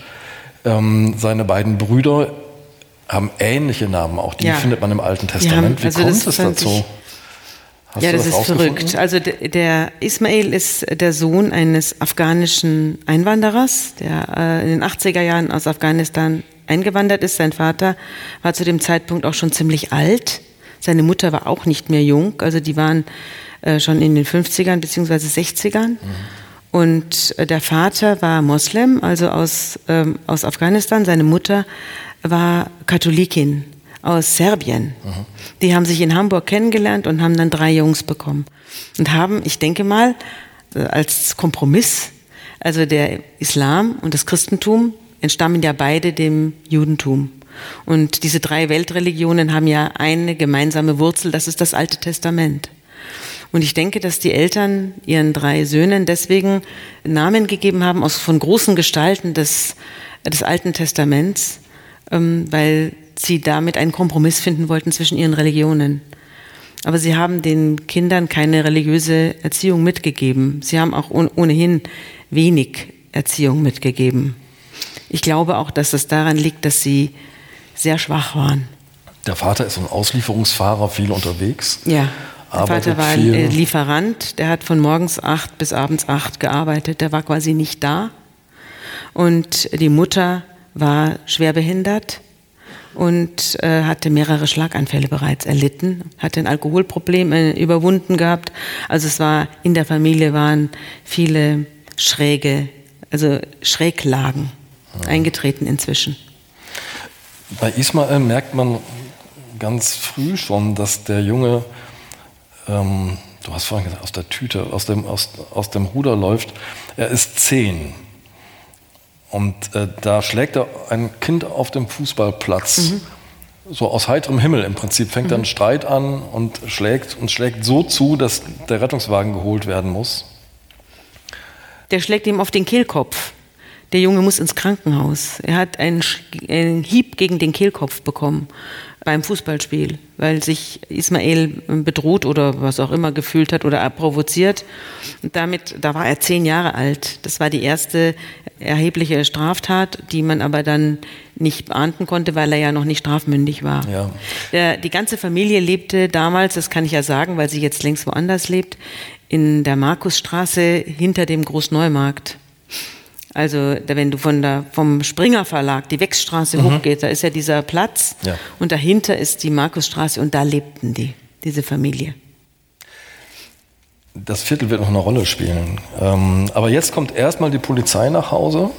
[SPEAKER 2] Ähm, seine beiden Brüder haben ähnliche Namen, auch die
[SPEAKER 3] Ja.
[SPEAKER 2] findet man im Alten
[SPEAKER 3] haben-
[SPEAKER 2] Testament. Wie
[SPEAKER 3] also
[SPEAKER 2] kommt
[SPEAKER 3] das
[SPEAKER 2] es dazu? Hast
[SPEAKER 3] ja,
[SPEAKER 2] du
[SPEAKER 3] das, ist verrückt. Also de- der Ismail ist der Sohn eines afghanischen Einwanderers, der äh, in den 80er Jahren aus Afghanistan eingewandert ist. Sein Vater war zu dem Zeitpunkt auch schon ziemlich alt. Seine Mutter war auch nicht mehr jung. Also die waren äh, schon in den 50ern beziehungsweise 60ern. Und äh, der Vater war Moslem, also aus, ähm, aus Afghanistan. Seine Mutter war Katholikin aus Serbien. Die haben sich in Hamburg kennengelernt und haben dann drei Jungs bekommen. Und haben, ich denke mal, äh, als Kompromiss, also der Islam und das Christentum entstammen ja beide dem Judentum. Und diese drei Weltreligionen haben ja eine gemeinsame Wurzel, das ist das Alte Testament. Und ich denke, dass die Eltern ihren drei Söhnen deswegen Namen gegeben haben aus von großen Gestalten des, des Alten Testaments, ähm, weil sie damit einen Kompromiss finden wollten zwischen ihren Religionen. Aber sie haben den Kindern keine religiöse Erziehung mitgegeben. Sie haben auch ohn- ohnehin wenig Erziehung mitgegeben. Ich glaube auch, dass es daran liegt, dass sie sehr schwach waren.
[SPEAKER 2] Der Vater ist ein Auslieferungsfahrer, viel unterwegs.
[SPEAKER 3] Ja. Der Vater war
[SPEAKER 2] viel.
[SPEAKER 3] äh, Lieferant, der hat von morgens acht bis abends acht gearbeitet, der war quasi nicht da. Und die Mutter war schwerbehindert und äh, hatte mehrere Schlaganfälle bereits erlitten, hatte ein Alkoholproblem äh, überwunden gehabt. Also es war in der Familie waren viele schräge, also Schräglagen eingetreten inzwischen.
[SPEAKER 2] Bei Ismael merkt man ganz früh schon, dass der Junge, ähm, du hast vorhin gesagt, aus der Tüte, aus dem, aus, aus dem Ruder läuft. Er ist zehn. Und äh, da schlägt er ein Kind auf dem Fußballplatz so aus heiterem Himmel im Prinzip fängt dann ein Streit an und schlägt und schlägt so zu, dass der Rettungswagen geholt werden muss.
[SPEAKER 3] Der schlägt ihm auf den Kehlkopf. Der Junge muss ins Krankenhaus. Er hat einen, Sch- einen Hieb gegen den Kehlkopf bekommen beim Fußballspiel, weil sich Ismail bedroht oder was auch immer gefühlt hat oder provoziert. Und damit, da war er zehn Jahre alt. Das war die erste erhebliche Straftat, die man aber dann nicht ahnden konnte, weil er ja noch nicht strafmündig war.
[SPEAKER 2] Ja.
[SPEAKER 3] Der, die ganze Familie lebte damals, das kann ich ja sagen, weil sie jetzt längst woanders lebt, in der Markusstraße hinter dem Großneumarkt. Also wenn du von der, vom Springer Verlag die Wechsstraße hochgehst, da ist ja dieser Platz
[SPEAKER 2] Ja.
[SPEAKER 3] und dahinter ist die Markusstraße und da lebten die, diese Familie.
[SPEAKER 2] Das Viertel wird noch eine Rolle spielen. Ähm, aber jetzt kommt erstmal die Polizei nach Hause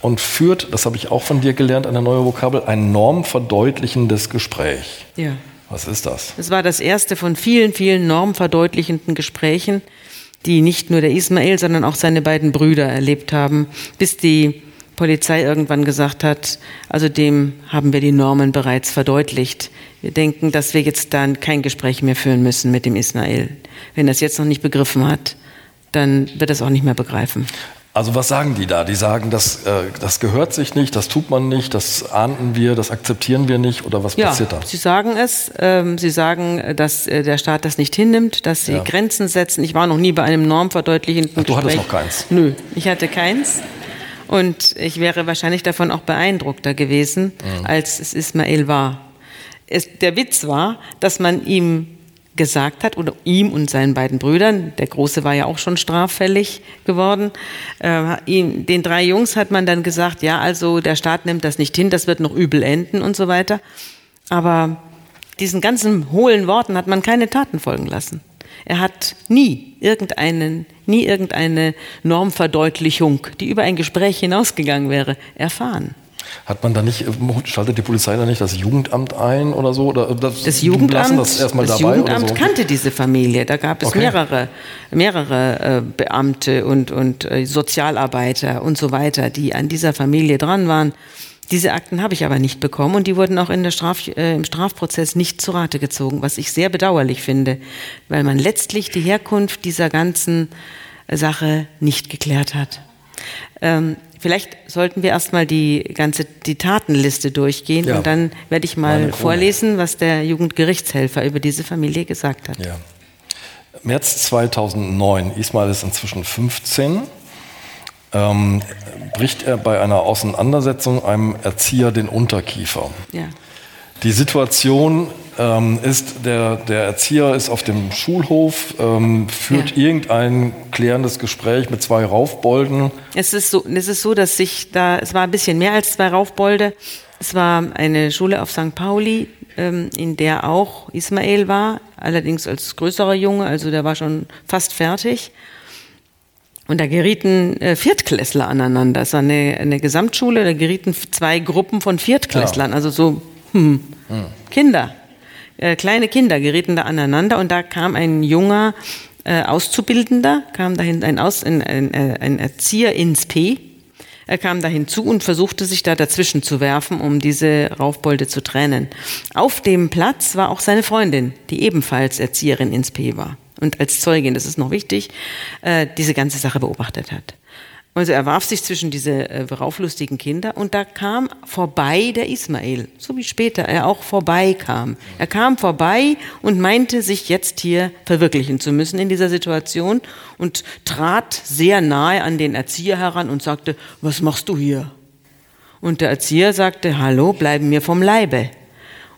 [SPEAKER 2] und führt, das habe ich auch von dir gelernt, eine neue Vokabel, ein normverdeutlichendes Gespräch.
[SPEAKER 3] Ja.
[SPEAKER 2] Was ist das?
[SPEAKER 3] Es war das erste von vielen, vielen normverdeutlichenden Gesprächen, die nicht nur der Ismail, sondern auch seine beiden Brüder erlebt haben, bis die Polizei irgendwann gesagt hat, also dem haben wir die Normen bereits verdeutlicht. Wir denken, dass wir jetzt dann kein Gespräch mehr führen müssen mit dem Ismail. Wenn er es jetzt noch nicht begriffen hat, dann wird er es auch nicht mehr begreifen.
[SPEAKER 2] Also was sagen die da? Die sagen, das, äh, das gehört sich nicht, das tut man nicht, das ahnden wir, das akzeptieren wir nicht oder was
[SPEAKER 3] Ja,
[SPEAKER 2] passiert da?
[SPEAKER 3] Sie sagen es. Ähm, Sie sagen, äh, dass äh, der Staat das nicht hinnimmt, dass Sie
[SPEAKER 2] Ja.
[SPEAKER 3] Grenzen setzen. Ich war noch nie bei einem normverdeutlichenden
[SPEAKER 2] Ach, du hattest noch keins?
[SPEAKER 3] Nö, ich hatte keins. Und ich wäre wahrscheinlich davon auch beeindruckter gewesen,
[SPEAKER 2] Mhm.
[SPEAKER 3] als es Ismail war. Es, der Witz war, dass man ihm gesagt hat, oder ihm und seinen beiden Brüdern, der Große war ja auch schon straffällig geworden, äh, ihm, den drei Jungs hat man dann gesagt, ja, also der Staat nimmt das nicht hin, das wird noch übel enden und so weiter. Aber diesen ganzen hohlen Worten hat man keine Taten folgen lassen. Er hat nie irgendeinen, nie irgendeine Normverdeutlichung, die über ein Gespräch hinausgegangen wäre, erfahren.
[SPEAKER 2] Hat man da nicht, schaltet die Polizei da nicht das Jugendamt ein oder so? Oder das,
[SPEAKER 3] Das Jugendamt,
[SPEAKER 2] das erstmal
[SPEAKER 3] das
[SPEAKER 2] dabei
[SPEAKER 3] Jugendamt
[SPEAKER 2] so?
[SPEAKER 3] kannte diese Familie. Da gab es
[SPEAKER 2] Okay.
[SPEAKER 3] mehrere, mehrere äh, Beamte und, und äh, Sozialarbeiter und so weiter, die an dieser Familie dran waren. Diese Akten habe ich aber nicht bekommen und die wurden auch in der Straf, äh, im Strafprozess nicht zu Rate gezogen, was ich sehr bedauerlich finde, weil man letztlich die Herkunft dieser ganzen Sache nicht geklärt hat. Ähm, vielleicht sollten wir erstmal die ganze die Tatenliste durchgehen
[SPEAKER 2] Ja.
[SPEAKER 3] und dann werde ich mal vorlesen, was der Jugendgerichtshelfer über diese Familie gesagt hat.
[SPEAKER 2] Ja. März 2009, Ismail ist inzwischen 15, ähm, bricht er bei einer Auseinandersetzung einem Erzieher den Unterkiefer.
[SPEAKER 3] Ja.
[SPEAKER 2] Die Situation ähm, ist, der, der Erzieher ist auf dem Schulhof, ähm, führt
[SPEAKER 3] Ja.
[SPEAKER 2] irgendein klärendes Gespräch mit zwei Raufbolden.
[SPEAKER 3] Es ist so, es ist so, dass sich da, es war ein bisschen mehr als zwei Raufbolde. Es war eine Schule auf St. Pauli, ähm, in der auch Ismael war, allerdings als größerer Junge, also der war schon fast fertig. Und da gerieten äh, Viertklässler aneinander. Es war eine, eine Gesamtschule, da gerieten zwei Gruppen von Viertklässlern, also so hm, Kinder, äh, kleine Kinder gerieten da aneinander und da kam ein junger äh, Auszubildender, kam dahin ein, Aus, ein, ein, äh, ein Erzieher ins P. Er kam da hinzu und versuchte sich da dazwischen zu werfen, um diese Raufbolde zu trennen. Auf dem Platz war auch seine Freundin, die ebenfalls Erzieherin ins P war und als Zeugin, das ist noch wichtig, äh, diese ganze Sache beobachtet hat. Also er warf sich zwischen diese äh, rauflustigen Kinder und da kam vorbei der Ismael, so wie später er auch vorbeikam. Er kam vorbei und meinte, sich jetzt hier verwirklichen zu müssen in dieser Situation und trat sehr nahe an den Erzieher heran und sagte, was machst du hier? Und der Erzieher sagte, hallo, bleiben mir vom Leibe.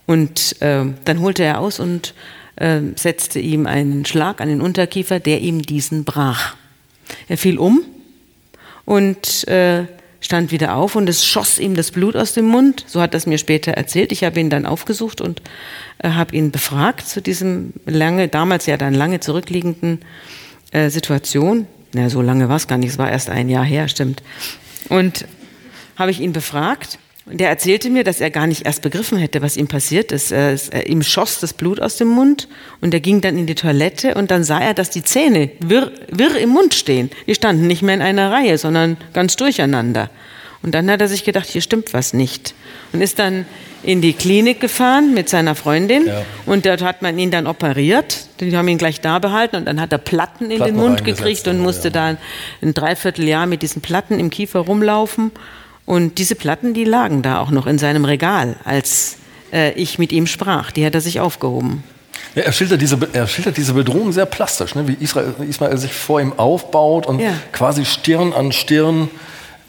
[SPEAKER 3] Und äh, dann holte er aus und äh, setzte ihm einen Schlag an den Unterkiefer, der ihm diesen brach. Er fiel um und äh, stand wieder auf und es schoss ihm das Blut aus dem Mund. So hat das mir später erzählt. Ich habe ihn dann aufgesucht und äh, habe ihn befragt zu diesem lange, damals ja dann lange zurückliegenden äh, Situation. Na, so lange war es gar nicht, es war erst ein Jahr her, stimmt. Und habe ich ihn befragt. Und der erzählte mir, dass er gar nicht erst begriffen hätte, was ihm passiert ist. Er, es- er, ihm schoss das Blut aus dem Mund und er ging dann in die Toilette und dann sah er, dass die Zähne wirr, wirr im Mund stehen. Die standen nicht mehr in einer Reihe, sondern ganz durcheinander. Und dann hat er sich gedacht, hier stimmt was nicht. Und ist dann in die Klinik gefahren mit seiner Freundin. Ja. Und dort hat man ihn dann operiert. Die haben ihn gleich da behalten und dann hat er Platten in Platten den Mund gekriegt und musste ja. da ein Dreivierteljahr mit diesen Platten im Kiefer rumlaufen. Und diese Platten, die lagen da auch noch in seinem Regal, als äh, ich mit ihm sprach. Die hat er sich aufgehoben.
[SPEAKER 2] Ja, er, schildert diese, er schildert diese Bedrohung sehr plastisch, ne? wie Israel, Ismael sich vor ihm aufbaut und ja. quasi Stirn an Stirn.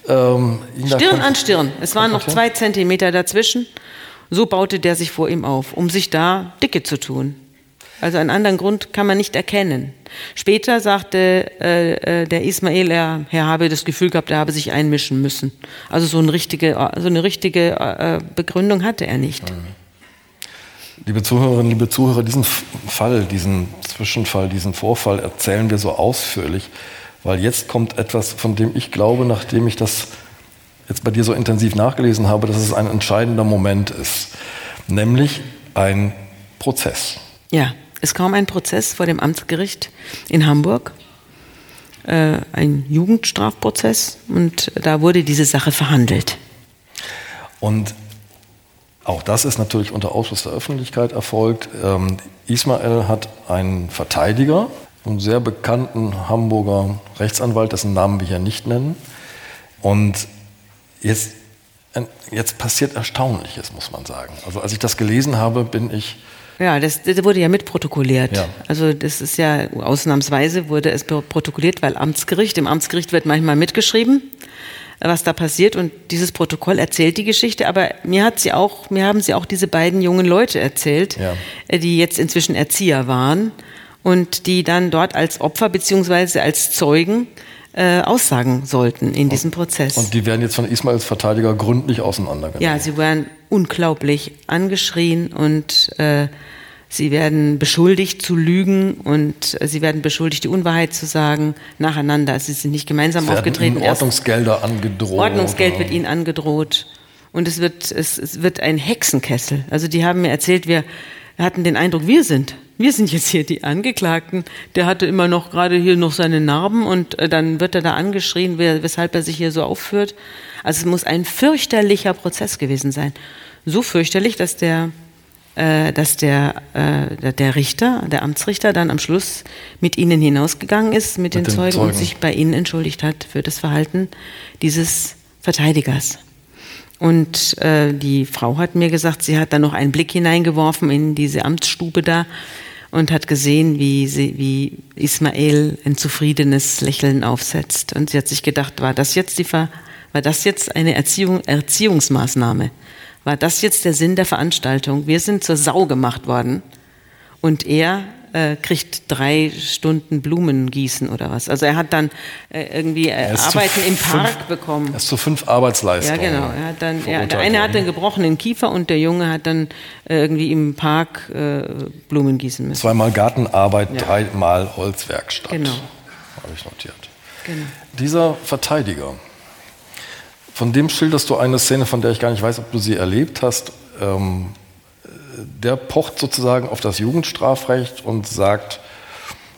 [SPEAKER 3] Ähm, Stirn an Stirn. Es waren noch zwei Zentimeter dazwischen. So baute der sich vor ihm auf, um sich da dicke zu tun. Also einen anderen Grund kann man nicht erkennen. Später sagte äh, äh, der Ismael, er, er habe das Gefühl gehabt, er habe sich einmischen müssen. Also so eine richtige, so eine richtige äh, Begründung hatte er nicht.
[SPEAKER 2] Liebe Zuhörerinnen, liebe Zuhörer, diesen Fall, diesen Zwischenfall, diesen Vorfall erzählen wir so ausführlich, weil jetzt kommt etwas, von dem ich glaube, nachdem ich das jetzt bei dir so intensiv nachgelesen habe, dass es ein entscheidender Moment ist, nämlich ein Prozess.
[SPEAKER 3] Ja, es kam ein Prozess vor dem Amtsgericht in Hamburg, äh, ein Jugendstrafprozess, und da wurde diese Sache verhandelt.
[SPEAKER 2] Und auch das ist natürlich unter Ausschluss der Öffentlichkeit erfolgt. Ähm, Ismael hat einen Verteidiger, einen sehr bekannten Hamburger Rechtsanwalt, dessen Namen wir hier nicht nennen. Und jetzt, jetzt passiert Erstaunliches, muss man sagen. Also als ich das gelesen habe, bin ich
[SPEAKER 3] ja, das, das, wurde ja mitprotokolliert. Ja. Also das ist ja ausnahmsweise wurde es protokolliert, weil Amtsgericht, im Amtsgericht wird manchmal mitgeschrieben, was da passiert und dieses Protokoll erzählt die Geschichte, aber mir hat sie auch, mir haben sie auch diese beiden jungen Leute erzählt, ja. Äh, die jetzt inzwischen Erzieher waren und die dann dort als Opfer beziehungsweise als Zeugen äh, aussagen sollten in diesem Prozess.
[SPEAKER 2] Und die werden jetzt von Ismails Verteidiger gründlich auseinandergenommen.
[SPEAKER 3] Ja, sie werden unglaublich angeschrien und äh, sie werden beschuldigt zu lügen und äh, sie werden beschuldigt, die Unwahrheit zu sagen, nacheinander. Sie sind nicht gemeinsam es aufgetreten.
[SPEAKER 2] Ordnungsgelder angedroht.
[SPEAKER 3] Ordnungsgeld wird ihnen angedroht. Und es wird, es, es wird ein Hexenkessel. Also die haben mir erzählt, wir hatten den Eindruck, wir sind wir sind jetzt hier die Angeklagten. Der hatte immer noch gerade hier noch seine Narben und äh, dann wird er da angeschrien, weshalb er sich hier so aufführt. Also es muss ein fürchterlicher Prozess gewesen sein. So fürchterlich, dass der, äh, dass der, äh, der Richter, der Amtsrichter dann am Schluss mit ihnen hinausgegangen ist, mit, mit den, Zeugen, Zeugen und sich bei ihnen entschuldigt hat für das Verhalten dieses Verteidigers. Und äh, die Frau hat mir gesagt, sie hat da noch einen Blick hineingeworfen in diese Amtsstube da und hat gesehen, wie, sie, wie Ismael ein zufriedenes Lächeln aufsetzt. Und sie hat sich gedacht, war das jetzt, die, war das jetzt eine Erziehung, Erziehungsmaßnahme? War das jetzt der Sinn der Veranstaltung? Wir sind zur Sau gemacht worden und er äh, kriegt drei Stunden Blumen gießen oder was. Also er hat dann äh, irgendwie äh, Arbeiten im Park
[SPEAKER 2] fünf,
[SPEAKER 3] bekommen.
[SPEAKER 2] Er ist zu fünf Arbeitsleistungen.
[SPEAKER 3] Ja, genau. Er hat dann, ja, der eine hat einen gebrochenen Kiefer und der Junge hat dann äh, irgendwie im Park äh, Blumen gießen müssen.
[SPEAKER 2] Zweimal Gartenarbeit, ja. dreimal Holzwerkstatt. Genau. Habe ich notiert. Genau. Dieser Verteidiger, von dem schilderst du eine Szene, von der ich gar nicht weiß, ob du sie erlebt hast. Ähm, der pocht sozusagen auf das Jugendstrafrecht und sagt,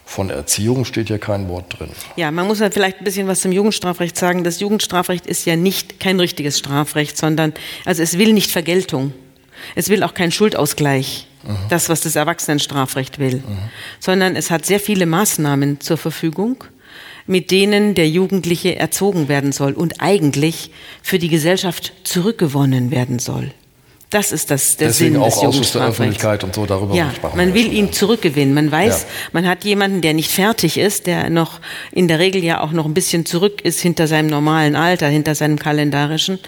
[SPEAKER 2] von Erziehung steht hier kein Wort drin.
[SPEAKER 3] Ja, man muss ja vielleicht ein bisschen was zum Jugendstrafrecht sagen. Das Jugendstrafrecht ist ja nicht kein richtiges Strafrecht, sondern also es will nicht Vergeltung. Es will auch keinen Schuldausgleich, mhm. das, was das Erwachsenenstrafrecht will, mhm. sondern es hat sehr viele Maßnahmen zur Verfügung, mit denen der Jugendliche erzogen werden soll und eigentlich für die Gesellschaft zurückgewonnen werden soll. Das ist das, der
[SPEAKER 2] Deswegen
[SPEAKER 3] Sinn
[SPEAKER 2] auch des Ausschuss der Öffentlichkeit und so darüber
[SPEAKER 3] ja, Man will ihn zurückgewinnen. Man weiß, ja. man hat jemanden, der nicht fertig ist, der noch in der Regel ja auch noch ein bisschen zurück ist hinter seinem normalen Alter, hinter seinem kalendarischen.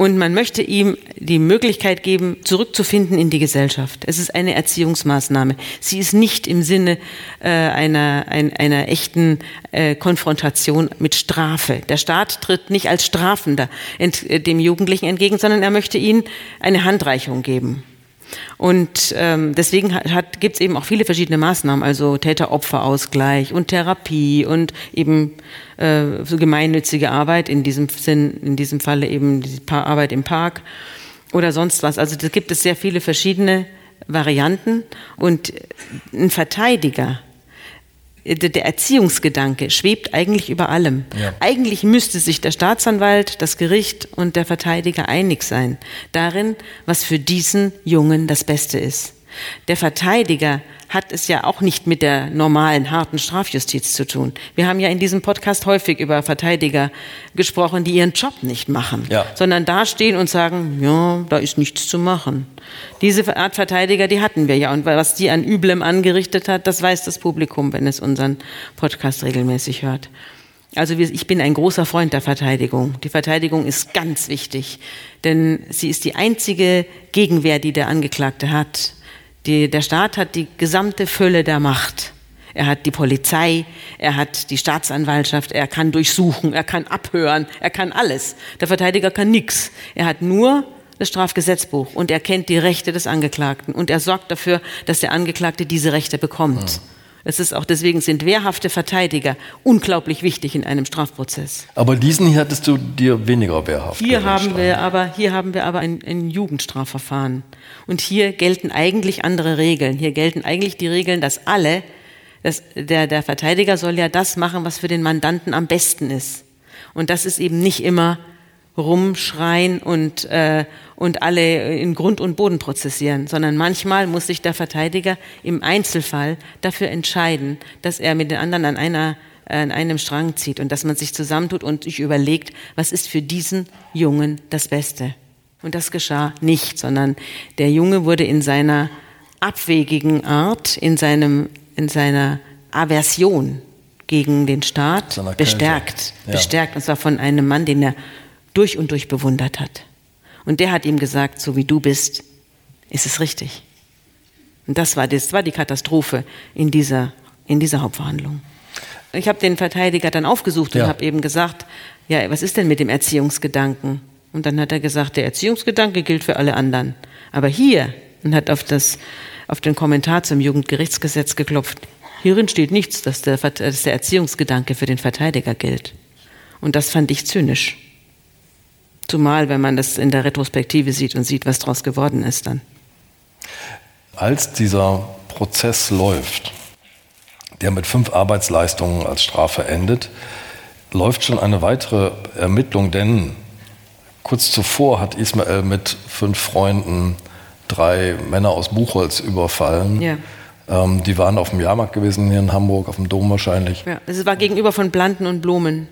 [SPEAKER 3] Und man möchte ihm die Möglichkeit geben, zurückzufinden in die Gesellschaft. Es ist eine Erziehungsmaßnahme. Sie ist nicht im Sinne äh, einer, ein, einer echten äh, Konfrontation mit Strafe. Der Staat tritt nicht als Strafender ent, äh, dem Jugendlichen entgegen, sondern er möchte ihnen eine Handreichung geben. Und ähm, deswegen gibt es eben auch viele verschiedene Maßnahmen, also Täter-Opfer-Ausgleich und Therapie und eben äh, so gemeinnützige Arbeit, in diesem Sinn, in diesem Falle eben die Arbeit im Park oder sonst was. Also da gibt es sehr viele verschiedene Varianten und ein Verteidiger der Erziehungsgedanke schwebt eigentlich über allem.
[SPEAKER 2] Ja.
[SPEAKER 3] Eigentlich müsste sich der Staatsanwalt, das Gericht und der Verteidiger einig sein darin, was für diesen Jungen das Beste ist. Der Verteidiger hat es ja auch nicht mit der normalen harten Strafjustiz zu tun. Wir haben ja in diesem Podcast häufig über Verteidiger gesprochen, die ihren Job nicht machen,
[SPEAKER 2] ja.
[SPEAKER 3] sondern dastehen und sagen, ja, da ist nichts zu machen. Diese Art Verteidiger, die hatten wir ja. Und was die an Üblem angerichtet hat, das weiß das Publikum, wenn es unseren Podcast regelmäßig hört. Also ich bin ein großer Freund der Verteidigung. Die Verteidigung ist ganz wichtig, denn sie ist die einzige Gegenwehr, die der Angeklagte hat. Die, der Staat hat die gesamte Fülle der Macht. Er hat die Polizei, er hat die Staatsanwaltschaft, er kann durchsuchen, er kann abhören, er kann alles. Der Verteidiger kann nichts. Er hat nur das Strafgesetzbuch und er kennt die Rechte des Angeklagten und er sorgt dafür, dass der Angeklagte diese Rechte bekommt. Mhm. Es ist auch deswegen sind wehrhafte Verteidiger unglaublich wichtig in einem Strafprozess.
[SPEAKER 2] Aber diesen hier hattest du dir weniger wehrhaft.
[SPEAKER 3] Hier haben wir aber hier haben wir aber ein, ein Jugendstrafverfahren und hier gelten eigentlich andere Regeln. Hier gelten eigentlich die Regeln, dass alle, dass der der Verteidiger soll ja das machen, was für den Mandanten am besten ist. Und das ist eben nicht immer rumschreien und, äh, und alle in Grund und Boden prozessieren, sondern manchmal muss sich der Verteidiger im Einzelfall dafür entscheiden, dass er mit den anderen an einer an einem Strang zieht und dass man sich zusammentut und sich überlegt, was ist für diesen Jungen das Beste. Und das geschah nicht, sondern der Junge wurde in seiner abwegigen Art, in seinem, in seiner Aversion gegen den Staat bestärkt, ja. bestärkt, und zwar von einem Mann, den er durch und durch bewundert hat. Und der hat ihm gesagt, so wie du bist, ist es richtig. Und das war, das war die Katastrophe in dieser, in dieser Hauptverhandlung. Ich habe den Verteidiger dann aufgesucht und ja. habe eben gesagt, ja, was ist denn mit dem Erziehungsgedanken? Und dann hat er gesagt, der Erziehungsgedanke gilt für alle anderen. Aber hier, und hat auf, das, auf den Kommentar zum Jugendgerichtsgesetz geklopft, hierin steht nichts, dass der, dass der Erziehungsgedanke für den Verteidiger gilt. Und das fand ich zynisch. Zumal, wenn man das in der Retrospektive sieht und sieht, was daraus geworden ist dann.
[SPEAKER 2] Als dieser Prozess läuft, der mit fünf Arbeitsleistungen als Strafe endet, läuft schon eine weitere Ermittlung, denn kurz zuvor hat Ismael mit fünf Freunden drei Männer aus Buchholz überfallen. Ja. Ähm, die waren auf dem Jahrmarkt gewesen hier in Hamburg, auf dem Dom wahrscheinlich.
[SPEAKER 3] Ja, es war gegenüber von Planten und Blumen.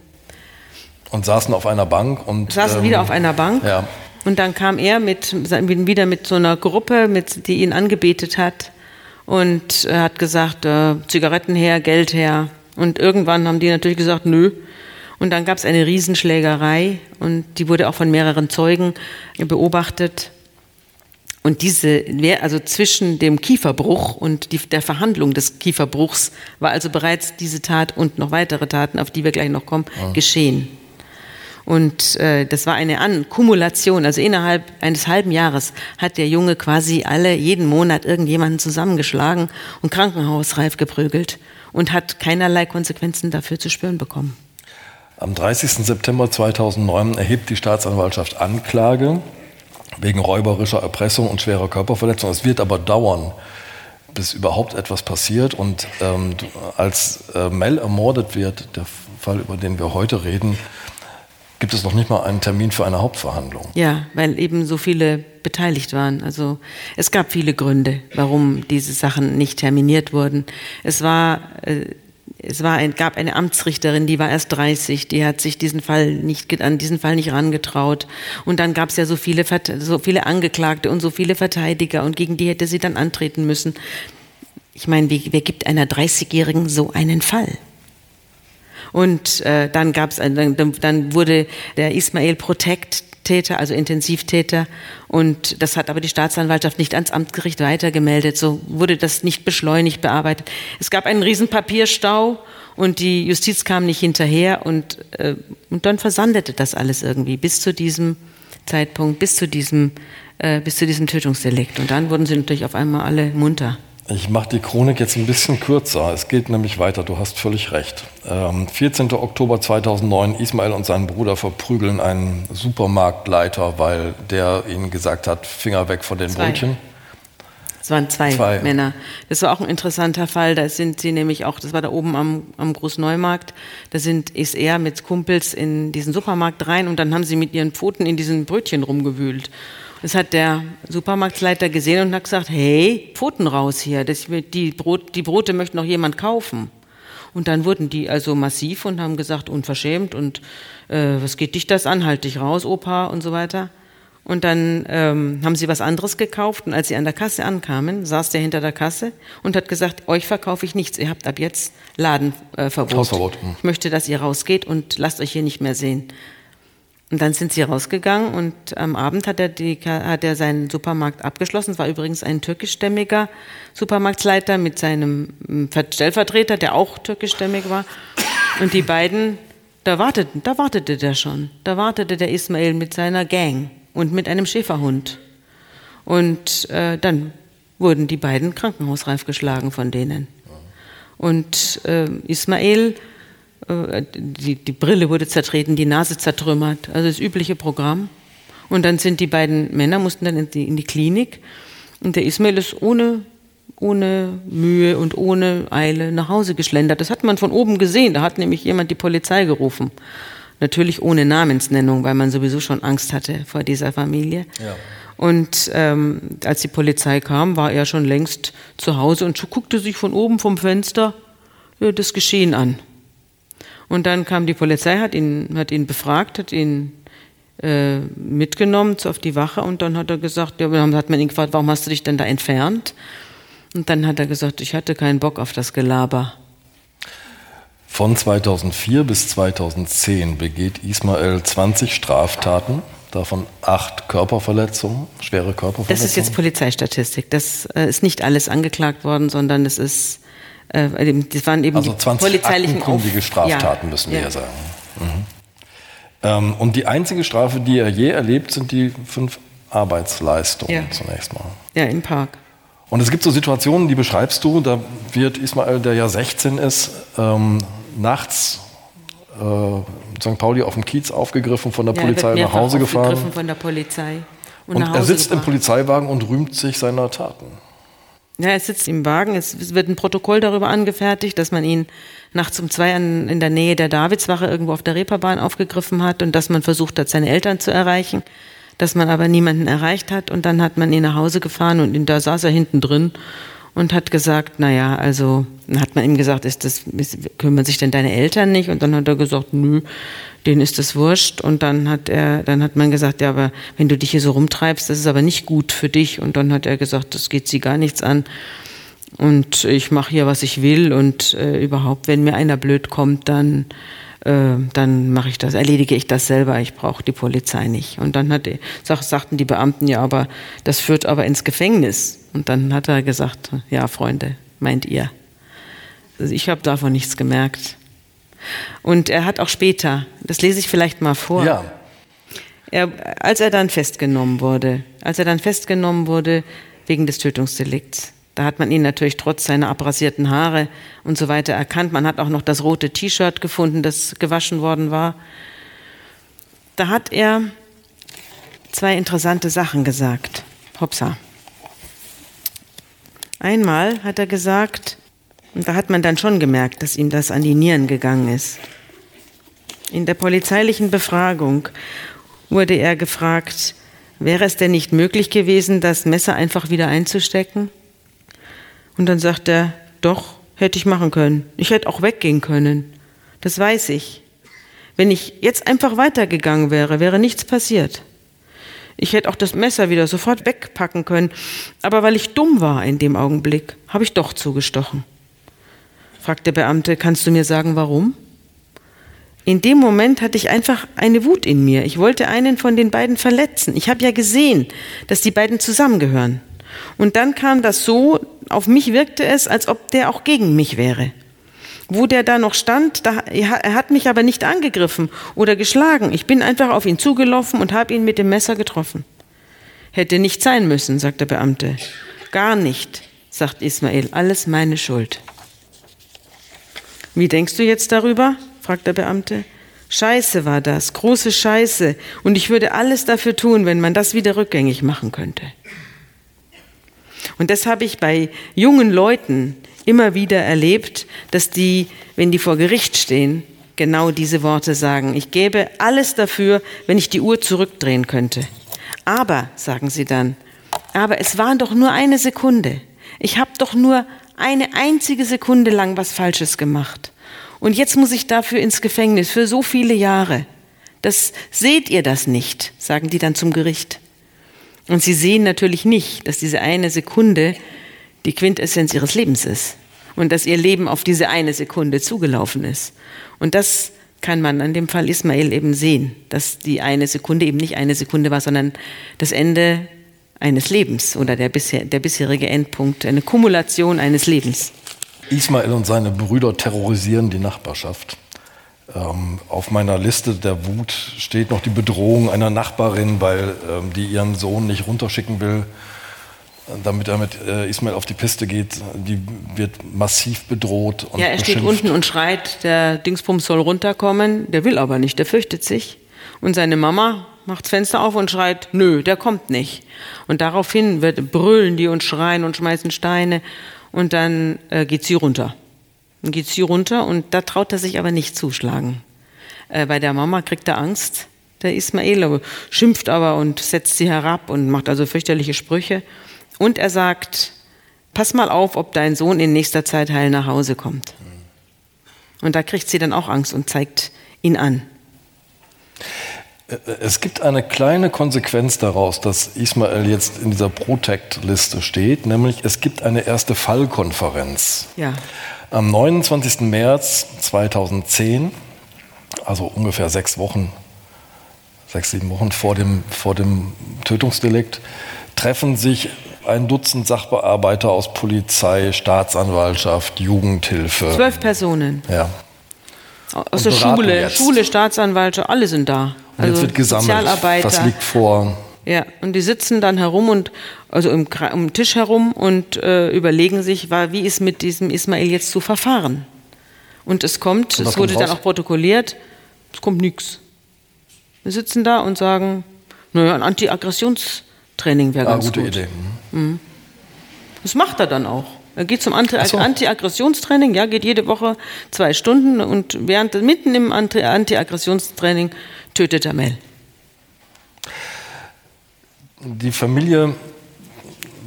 [SPEAKER 2] Und saßen auf einer Bank und.
[SPEAKER 3] Saßen ähm, wieder auf einer Bank.
[SPEAKER 2] Ja.
[SPEAKER 3] Und dann kam er mit, wieder mit so einer Gruppe, mit, die ihn angebetet hat und er hat gesagt, äh, Zigaretten her, Geld her. Und irgendwann haben die natürlich gesagt, nö. Und dann gab es eine Riesenschlägerei und die wurde auch von mehreren Zeugen beobachtet. Und diese, also zwischen dem Kieferbruch und die, der Verhandlung des Kieferbruchs war also bereits diese Tat und noch weitere Taten, auf die wir gleich noch kommen, ja. geschehen. Und äh, das war eine An Kumulation. Also innerhalb eines halben Jahres hat der Junge quasi alle jeden Monat irgendjemanden zusammengeschlagen und krankenhausreif geprügelt und hat keinerlei Konsequenzen dafür zu spüren bekommen.
[SPEAKER 2] Am 30. September 2009 erhebt die Staatsanwaltschaft Anklage wegen räuberischer Erpressung und schwerer Körperverletzung. Es wird aber dauern, bis überhaupt etwas passiert. Und ähm, als äh, Mel ermordet wird, der Fall, über den wir heute reden, gibt es noch nicht mal einen Termin für eine Hauptverhandlung.
[SPEAKER 3] Ja, weil eben so viele beteiligt waren. Also es gab viele Gründe, warum diese Sachen nicht terminiert wurden. Es war äh, es war ein, gab eine Amtsrichterin, die war erst 30, die hat sich diesen Fall nicht, an diesen Fall nicht rangetraut. Und dann gab es ja so viele, so viele Angeklagte und so viele Verteidiger und gegen die hätte sie dann antreten müssen. Ich meine, wer gibt einer 30-Jährigen so einen Fall? Und äh, dann gab's, dann, dann wurde der Ismail Protect Täter, also Intensivtäter. Und das hat aber die Staatsanwaltschaft nicht ans Amtsgericht weitergemeldet. So wurde das nicht beschleunigt bearbeitet. Es gab einen riesen Papierstau und die Justiz kam nicht hinterher und, äh, und dann versandete das alles irgendwie bis zu diesem Zeitpunkt, bis zu diesem, äh, bis zu diesem Tötungsdelikt. Und dann wurden sie natürlich auf einmal alle munter.
[SPEAKER 2] Ich mache die Chronik jetzt ein bisschen kürzer. Es geht nämlich weiter, du hast völlig recht. Ähm, 14. Oktober 2009, Ismail und sein Bruder verprügeln einen Supermarktleiter, weil der ihnen gesagt hat, Finger weg von den
[SPEAKER 3] Zwei.
[SPEAKER 2] Brötchen.
[SPEAKER 3] Es waren zwei, zwei, Männer. Das war auch ein interessanter Fall. Da sind sie nämlich auch, das war da oben am, am Großneumarkt, da sind, ist er mit Kumpels in diesen Supermarkt rein und dann haben sie mit ihren Pfoten in diesen Brötchen rumgewühlt. Das hat der Supermarktleiter gesehen und hat gesagt, hey, Pfoten raus hier, das, die, Brot, die Brote möchte noch jemand kaufen. Und dann wurden die also massiv und haben gesagt, unverschämt und äh, was geht dich das an, halt dich raus, Opa und so weiter. Und dann ähm, haben sie was anderes gekauft und als sie an der Kasse ankamen, saß der hinter der Kasse und hat gesagt, euch verkaufe ich nichts, ihr habt ab jetzt Ladenverbot. Äh, Hausverbot. Hm. Ich möchte, dass ihr rausgeht und lasst euch hier nicht mehr sehen. Und dann sind sie rausgegangen und am Abend hat er, die, hat er seinen Supermarkt abgeschlossen. Es war übrigens ein türkischstämmiger Supermarktleiter mit seinem hm, Stellvertreter, der auch türkischstämmig war. Und die beiden, da warteten, da wartete der schon. Da wartete der Ismail mit seiner Gang und mit einem Schäferhund. Und äh, dann wurden die beiden krankenhausreif geschlagen von denen. Und äh, Ismail äh, die, die Brille wurde zertreten, die Nase zertrümmert, also das übliche Programm. Und dann sind die beiden Männer, mussten dann in die, in die Klinik und der Ismail ist ohne, ohne Mühe und ohne Eile nach Hause geschlendert. Das hat man von oben gesehen, da hat nämlich jemand die Polizei gerufen. Natürlich ohne Namensnennung, weil man sowieso schon Angst hatte vor dieser Familie. Ja. Und ähm, als die Polizei kam, war er schon längst zu Hause und guckte sich von oben vom Fenster das Geschehen an. Und dann kam die Polizei, hat ihn, hat ihn befragt, hat ihn äh, mitgenommen auf die Wache und dann hat er gesagt, ja, dann hat man ihn gefragt, warum hast du dich denn da entfernt? Und dann hat er gesagt, ich hatte keinen Bock auf das Gelaber.
[SPEAKER 2] Von 2004 bis 2010 begeht Ismael 20 Straftaten, davon acht Körperverletzungen, schwere Körperverletzungen.
[SPEAKER 3] Das ist jetzt Polizeistatistik. Das äh, ist nicht alles angeklagt worden, sondern es ist äh, das waren eben
[SPEAKER 2] also 20 polizeilichen Auf Straftaten, ja. müssen wir ja, sagen. Mhm. Ähm, und die einzige Strafe, die er je erlebt, sind die fünf Arbeitsleistungen ja. zunächst mal.
[SPEAKER 3] Ja, im Park.
[SPEAKER 2] Und es gibt so Situationen, die beschreibst du, da wird Ismail, der ja 16 ist, ähm, nachts äh, St. Pauli auf dem Kiez aufgegriffen, von der ja, Polizei nach Hause gefahren. Aufgegriffen
[SPEAKER 3] von der Polizei.
[SPEAKER 2] Und, und er sitzt gefahren. im Polizeiwagen und rühmt sich seiner Taten.
[SPEAKER 3] Ja, er sitzt im Wagen. Es wird ein Protokoll darüber angefertigt, dass man ihn nachts um zwei an, in der Nähe der Davidswache irgendwo auf der Reeperbahn aufgegriffen hat und dass man versucht hat, seine Eltern zu erreichen, dass man aber niemanden erreicht hat und dann hat man ihn nach Hause gefahren und da saß er hinten drin und hat gesagt, naja, also hat man ihm gesagt, ist das, kümmern sich denn deine Eltern nicht? Und dann hat er gesagt, nö, denen ist das wurscht. Und dann hat er, dann hat man gesagt, ja, aber wenn du dich hier so rumtreibst, das ist aber nicht gut für dich. Und dann hat er gesagt, das geht sie gar nichts an. Und ich mache hier, was ich will. Und äh, überhaupt, wenn mir einer blöd kommt, dann äh, dann mache ich das, erledige ich das selber, ich brauche die Polizei nicht. Und dann hat, sagten die Beamten, ja, aber das führt aber ins Gefängnis. Und dann hat er gesagt, ja, Freunde, meint ihr? Also ich habe davon nichts gemerkt. Und er hat auch später, das lese ich vielleicht mal vor. Ja. Er, als er dann festgenommen wurde, als er dann festgenommen wurde wegen des Tötungsdelikts, da hat man ihn natürlich trotz seiner abrasierten Haare und so weiter erkannt. Man hat auch noch das rote T-Shirt gefunden, das gewaschen worden war. Da hat er zwei interessante Sachen gesagt. Hopsa. Einmal hat er gesagt, und da hat man dann schon gemerkt, dass ihm das an die Nieren gegangen ist. In der polizeilichen Befragung wurde er gefragt, wäre es denn nicht möglich gewesen, das Messer einfach wieder einzustecken? Und dann sagt er, doch, hätte ich machen können. Ich hätte auch weggehen können. Das weiß ich. Wenn ich jetzt einfach weitergegangen wäre, wäre nichts passiert. Ich hätte auch das Messer wieder sofort wegpacken können, aber weil ich dumm war in dem Augenblick, habe ich doch zugestochen. Fragt der Beamte, kannst du mir sagen, warum? In dem Moment hatte ich einfach eine Wut in mir. Ich wollte einen von den beiden verletzen. Ich habe ja gesehen, dass die beiden zusammengehören. Und dann kam das so, auf mich wirkte es, als ob der auch gegen mich wäre. Wo der da noch stand, da, er hat mich aber nicht angegriffen oder geschlagen. Ich bin einfach auf ihn zugelaufen und habe ihn mit dem Messer getroffen. Hätte nicht sein müssen, sagt der Beamte. Gar nicht, sagt Ismail. Alles meine Schuld. Wie denkst du jetzt darüber? fragt der Beamte. Scheiße war das, große Scheiße. Und ich würde alles dafür tun, wenn man das wieder rückgängig machen könnte. Und das habe ich bei jungen Leuten immer wieder erlebt, dass die, wenn die vor Gericht stehen, genau diese Worte sagen. Ich gäbe alles dafür, wenn ich die Uhr zurückdrehen könnte. Aber, sagen sie dann, aber es waren doch nur eine Sekunde. Ich habe doch nur eine einzige Sekunde lang was Falsches gemacht. Und jetzt muss ich dafür ins Gefängnis für so viele Jahre. Das seht ihr das nicht, sagen die dann zum Gericht. Und sie sehen natürlich nicht, dass diese eine Sekunde die Quintessenz ihres Lebens ist und dass ihr Leben auf diese eine Sekunde zugelaufen ist. Und das kann man an dem Fall Ismail eben sehen, dass die eine Sekunde eben nicht eine Sekunde war, sondern das Ende eines Lebens oder der, bisher, der bisherige Endpunkt, eine Kumulation eines Lebens.
[SPEAKER 2] Ismail und seine Brüder terrorisieren die Nachbarschaft. Ähm, auf meiner Liste der Wut steht noch die Bedrohung einer Nachbarin, weil ähm, die ihren Sohn nicht runterschicken will, damit er mit äh, Ismail auf die Piste geht. Die wird massiv bedroht.
[SPEAKER 3] ja, er steht unten und schreit, der Dingsbums soll runterkommen. Der will aber nicht, der fürchtet sich. Und seine Mama macht das Fenster auf und schreit, nö, der kommt nicht. Und daraufhin wird, brüllen die und schreien und schmeißen Steine und dann äh, geht sie runter. Dann geht sie runter und da traut er sich aber nicht zuschlagen. Äh, bei der Mama kriegt er Angst, der Ismael, schimpft aber und setzt sie herab und macht also fürchterliche Sprüche. Und er sagt, pass mal auf, ob dein Sohn in nächster Zeit heil nach Hause kommt. Und da kriegt sie dann auch Angst und zeigt ihn an.
[SPEAKER 2] Es gibt eine kleine Konsequenz daraus, dass Ismail jetzt in dieser Protect-Liste steht, nämlich es gibt eine erste Fallkonferenz.
[SPEAKER 3] Ja.
[SPEAKER 2] Am 29. März 2010, also ungefähr sechs Wochen, sechs, sieben Wochen vor dem, vor dem Tötungsdelikt, treffen sich ein Dutzend Sachbearbeiter aus Polizei, Staatsanwaltschaft, Jugendhilfe.
[SPEAKER 3] Zwölf Personen.
[SPEAKER 2] Ja.
[SPEAKER 3] Aus der Schule, jetzt. Schule, Staatsanwaltschaft, alle sind da.
[SPEAKER 2] Also jetzt wird gesammelt, was liegt vor.
[SPEAKER 3] Ja, und die sitzen dann herum und also im, um den Tisch herum und äh, überlegen sich, wie ist mit diesem Ismail jetzt zu verfahren. Und es kommt, und es wurde dann auch protokolliert, es kommt nichts. Wir sitzen da und sagen, naja, ein Anti-Aggressionstraining wäre ah, ganz gute gut. Idee. Mhm. mhm. Das macht er dann auch. Er geht zum Anti-Aggressionstraining, ja, geht jede Woche zwei Stunden und während mitten im Anti-Aggressionstraining tötet er Mel.
[SPEAKER 2] Die Familie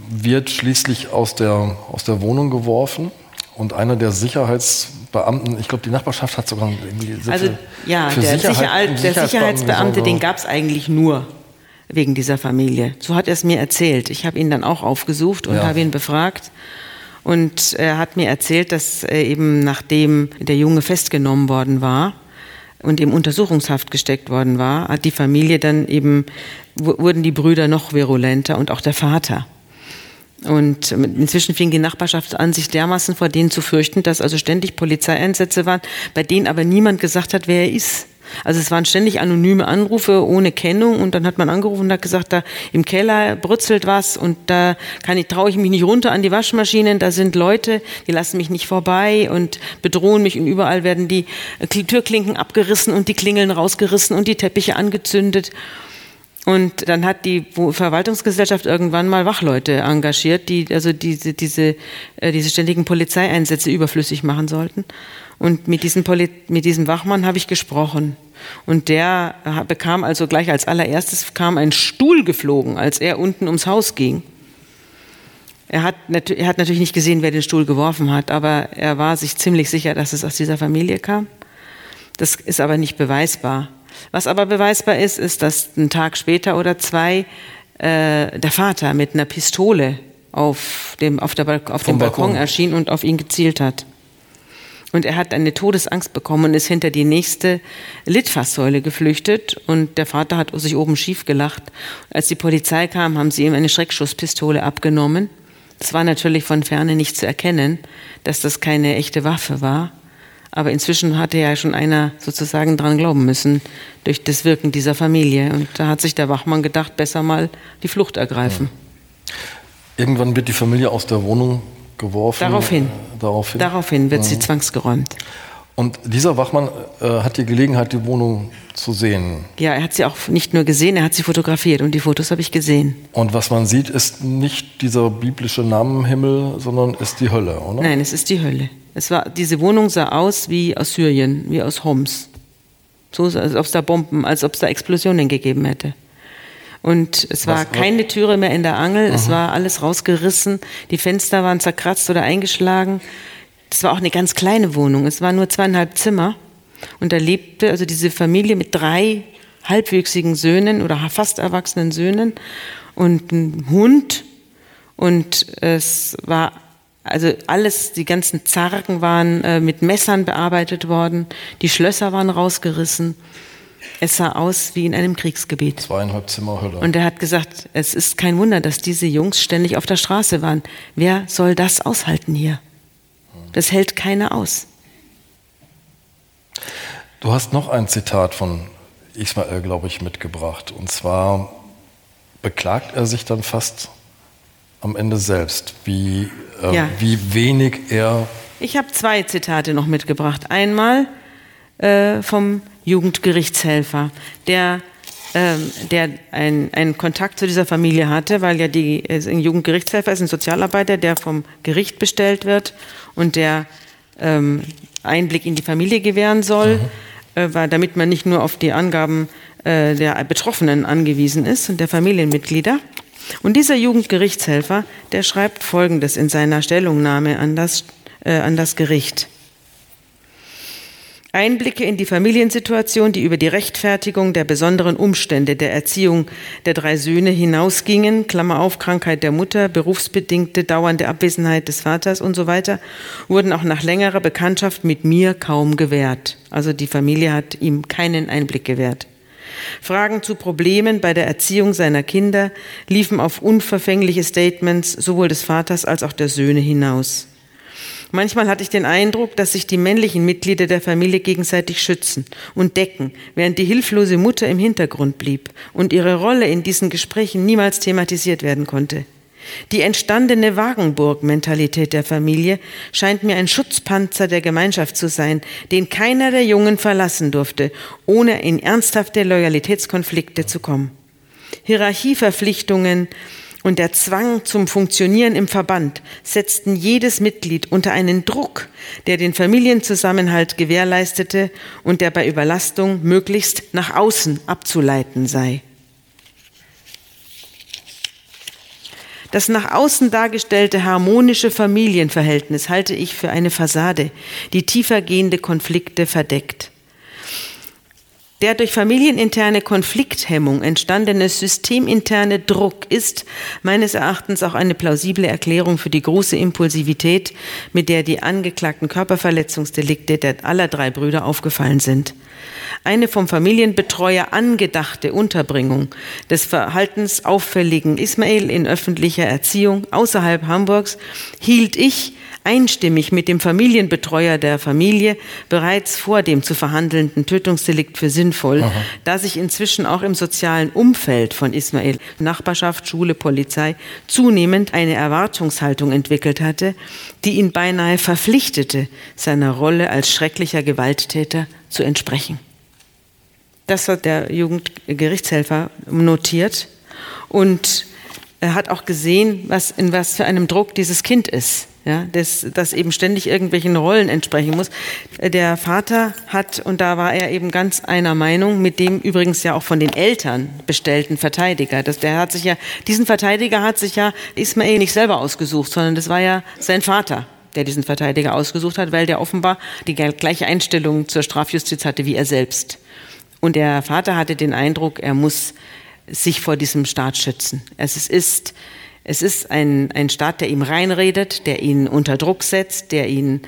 [SPEAKER 2] wird schließlich aus der, aus der Wohnung geworfen und einer der Sicherheitsbeamten, ich glaube, die Nachbarschaft hat sogar irgendwie.
[SPEAKER 3] Also, ja, der, Sicherheit, der Sicherheitsbeamte, den gab es eigentlich nur wegen dieser Familie. So hat er es mir erzählt. Ich habe ihn dann auch aufgesucht und ja. habe ihn befragt. Und er hat mir erzählt, dass eben nachdem der Junge festgenommen worden war und im Untersuchungshaft gesteckt worden war, hat die Familie dann eben, wurden die Brüder noch virulenter und auch der Vater. Und inzwischen fing die Nachbarschaft an, sich dermaßen vor denen zu fürchten, dass also ständig Polizeieinsätze waren, bei denen aber niemand gesagt hat, wer er ist. Also es waren ständig anonyme Anrufe ohne Kennung und dann hat man angerufen und hat gesagt, da im Keller brützelt was und da kann ich, traue ich mich nicht runter an die Waschmaschinen, da sind Leute, die lassen mich nicht vorbei und bedrohen mich und überall werden die Türklinken abgerissen und die Klingeln rausgerissen und die Teppiche angezündet. Und dann hat die Verwaltungsgesellschaft irgendwann mal Wachleute engagiert, die also diese, diese, äh, diese ständigen Polizeieinsätze überflüssig machen sollten. Und mit diesem, Poli mit diesem Wachmann habe ich gesprochen. Und der bekam also gleich als allererstes kam ein Stuhl geflogen, als er unten ums Haus ging. Er hat, er hat natürlich nicht gesehen, wer den Stuhl geworfen hat, aber er war sich ziemlich sicher, dass es aus dieser Familie kam. Das ist aber nicht beweisbar. Was aber beweisbar ist, ist, dass ein Tag später oder zwei äh, der Vater mit einer Pistole auf dem, auf der, auf dem Balkon, Balkon erschien und auf ihn gezielt hat. Und er hat eine Todesangst bekommen und ist hinter die nächste Litfaßsäule geflüchtet. Und der Vater hat sich oben schief gelacht. Als die Polizei kam, haben sie ihm eine Schreckschusspistole abgenommen. Es war natürlich von ferne nicht zu erkennen, dass das keine echte Waffe war. Aber inzwischen hatte ja schon einer sozusagen dran glauben müssen, durch das Wirken dieser Familie. Und da hat sich der Wachmann gedacht, besser mal die Flucht ergreifen. Ja.
[SPEAKER 2] Irgendwann wird die Familie aus der Wohnung geworfen.
[SPEAKER 3] Daraufhin. Daraufhin, Daraufhin wird sie zwangsgeräumt.
[SPEAKER 2] Und dieser Wachmann äh, hat die Gelegenheit, die Wohnung zu sehen.
[SPEAKER 3] Ja, er hat sie auch nicht nur gesehen, er hat sie fotografiert und die Fotos habe ich gesehen.
[SPEAKER 2] Und was man sieht, ist nicht dieser biblische Namenhimmel, sondern ist die Hölle, oder?
[SPEAKER 3] Nein, es ist die Hölle. Es war, diese Wohnung sah aus wie aus Syrien, wie aus Homs. So, als ob es da Bomben, als ob es da Explosionen gegeben hätte. Und es war was, keine Türe mehr in der Angel, aha. es war alles rausgerissen, die Fenster waren zerkratzt oder eingeschlagen. Das war auch eine ganz kleine Wohnung, es waren nur zweieinhalb Zimmer. Und da lebte also diese Familie mit drei halbwüchsigen Söhnen oder fast erwachsenen Söhnen und einem Hund. Und es war also alles, die ganzen Zargen waren äh, mit Messern bearbeitet worden, die Schlösser waren rausgerissen. Es sah aus wie in einem Kriegsgebiet.
[SPEAKER 2] Zweieinhalb Zimmer Hölle.
[SPEAKER 3] Und er hat gesagt, es ist kein Wunder, dass diese Jungs ständig auf der Straße waren. Wer soll das aushalten hier? Das hält keiner aus.
[SPEAKER 2] Du hast noch ein Zitat von Ismael, glaube ich, mitgebracht. Und zwar beklagt er sich dann fast am Ende selbst, wie, äh, ja. wie wenig er.
[SPEAKER 3] Ich habe zwei Zitate noch mitgebracht. Einmal äh, vom Jugendgerichtshelfer, der, ähm, der einen Kontakt zu dieser Familie hatte, weil ja die, ein Jugendgerichtshelfer ist ein Sozialarbeiter, der vom Gericht bestellt wird und der ähm, Einblick in die Familie gewähren soll, mhm. äh, damit man nicht nur auf die Angaben äh, der Betroffenen angewiesen ist und der Familienmitglieder. Und dieser Jugendgerichtshelfer, der schreibt Folgendes in seiner Stellungnahme an das, äh, an das Gericht. Einblicke in die Familiensituation, die über die Rechtfertigung der besonderen Umstände der Erziehung der drei Söhne hinausgingen, Klammer auf, Krankheit der Mutter, berufsbedingte dauernde Abwesenheit des Vaters und so weiter, wurden auch nach längerer Bekanntschaft mit mir kaum gewährt. Also die Familie hat ihm keinen Einblick gewährt. Fragen zu Problemen bei der Erziehung seiner Kinder liefen auf unverfängliche Statements sowohl des Vaters als auch der Söhne hinaus. Manchmal hatte ich den Eindruck, dass sich die männlichen Mitglieder der Familie gegenseitig schützen und decken, während die hilflose Mutter im Hintergrund blieb und ihre Rolle in diesen Gesprächen niemals thematisiert werden konnte. Die entstandene Wagenburg-Mentalität der Familie scheint mir ein Schutzpanzer der Gemeinschaft zu sein, den keiner der Jungen verlassen durfte, ohne in ernsthafte Loyalitätskonflikte zu kommen. Hierarchieverpflichtungen, und der Zwang zum Funktionieren im Verband setzten jedes Mitglied unter einen Druck, der den Familienzusammenhalt gewährleistete und der bei Überlastung möglichst nach außen abzuleiten sei. Das nach außen dargestellte harmonische Familienverhältnis halte ich für eine Fassade, die tiefergehende Konflikte verdeckt. Der durch familieninterne Konflikthemmung entstandene systeminterne Druck ist meines Erachtens auch eine plausible Erklärung für die große Impulsivität, mit der die angeklagten Körperverletzungsdelikte der aller drei Brüder aufgefallen sind. Eine vom Familienbetreuer angedachte Unterbringung des verhaltensauffälligen Ismail in öffentlicher Erziehung außerhalb Hamburgs hielt ich einstimmig mit dem Familienbetreuer der Familie bereits vor dem zu verhandelnden Tötungsdelikt für sinnvoll, Aha. da sich inzwischen auch im sozialen Umfeld von Ismail, Nachbarschaft, Schule, Polizei, zunehmend eine Erwartungshaltung entwickelt hatte, die ihn beinahe verpflichtete, seiner Rolle als schrecklicher Gewalttäter zu entsprechen. Das hat der Jugendgerichtshelfer notiert und er hat auch gesehen, was, in was für einem Druck dieses Kind ist ja, das, das eben ständig irgendwelchen Rollen entsprechen muss. Der Vater hat, und da war er eben ganz einer Meinung, mit dem übrigens ja auch von den Eltern bestellten Verteidiger. Das, der hat sich ja, diesen Verteidiger hat sich ja Ismail nicht selber ausgesucht, sondern das war ja sein Vater, der diesen Verteidiger ausgesucht hat, weil der offenbar die gleiche Einstellung zur Strafjustiz hatte wie er selbst. Und der Vater hatte den Eindruck, er muss sich vor diesem Staat schützen. Es ist es ist ein, ein Staat, der ihm reinredet, der ihn unter Druck setzt, der ihn,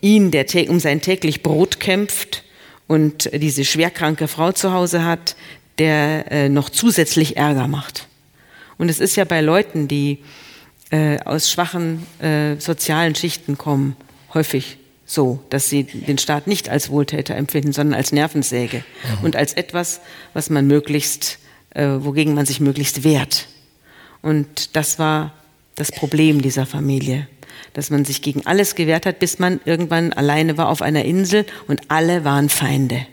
[SPEAKER 3] ihn der um sein täglich Brot kämpft und diese schwerkranke Frau zu Hause hat, der äh, noch zusätzlich Ärger macht. Und es ist ja bei Leuten, die äh, aus schwachen äh, sozialen Schichten kommen, häufig so, dass sie den Staat nicht als Wohltäter empfinden, sondern als Nervensäge mhm. und als etwas, was man möglichst, äh, wogegen man sich möglichst wehrt. Und das war das Problem dieser Familie. dass man sich gegen alles gewehrt hat, bis man irgendwann alleine war auf einer Insel und alle waren Feinde.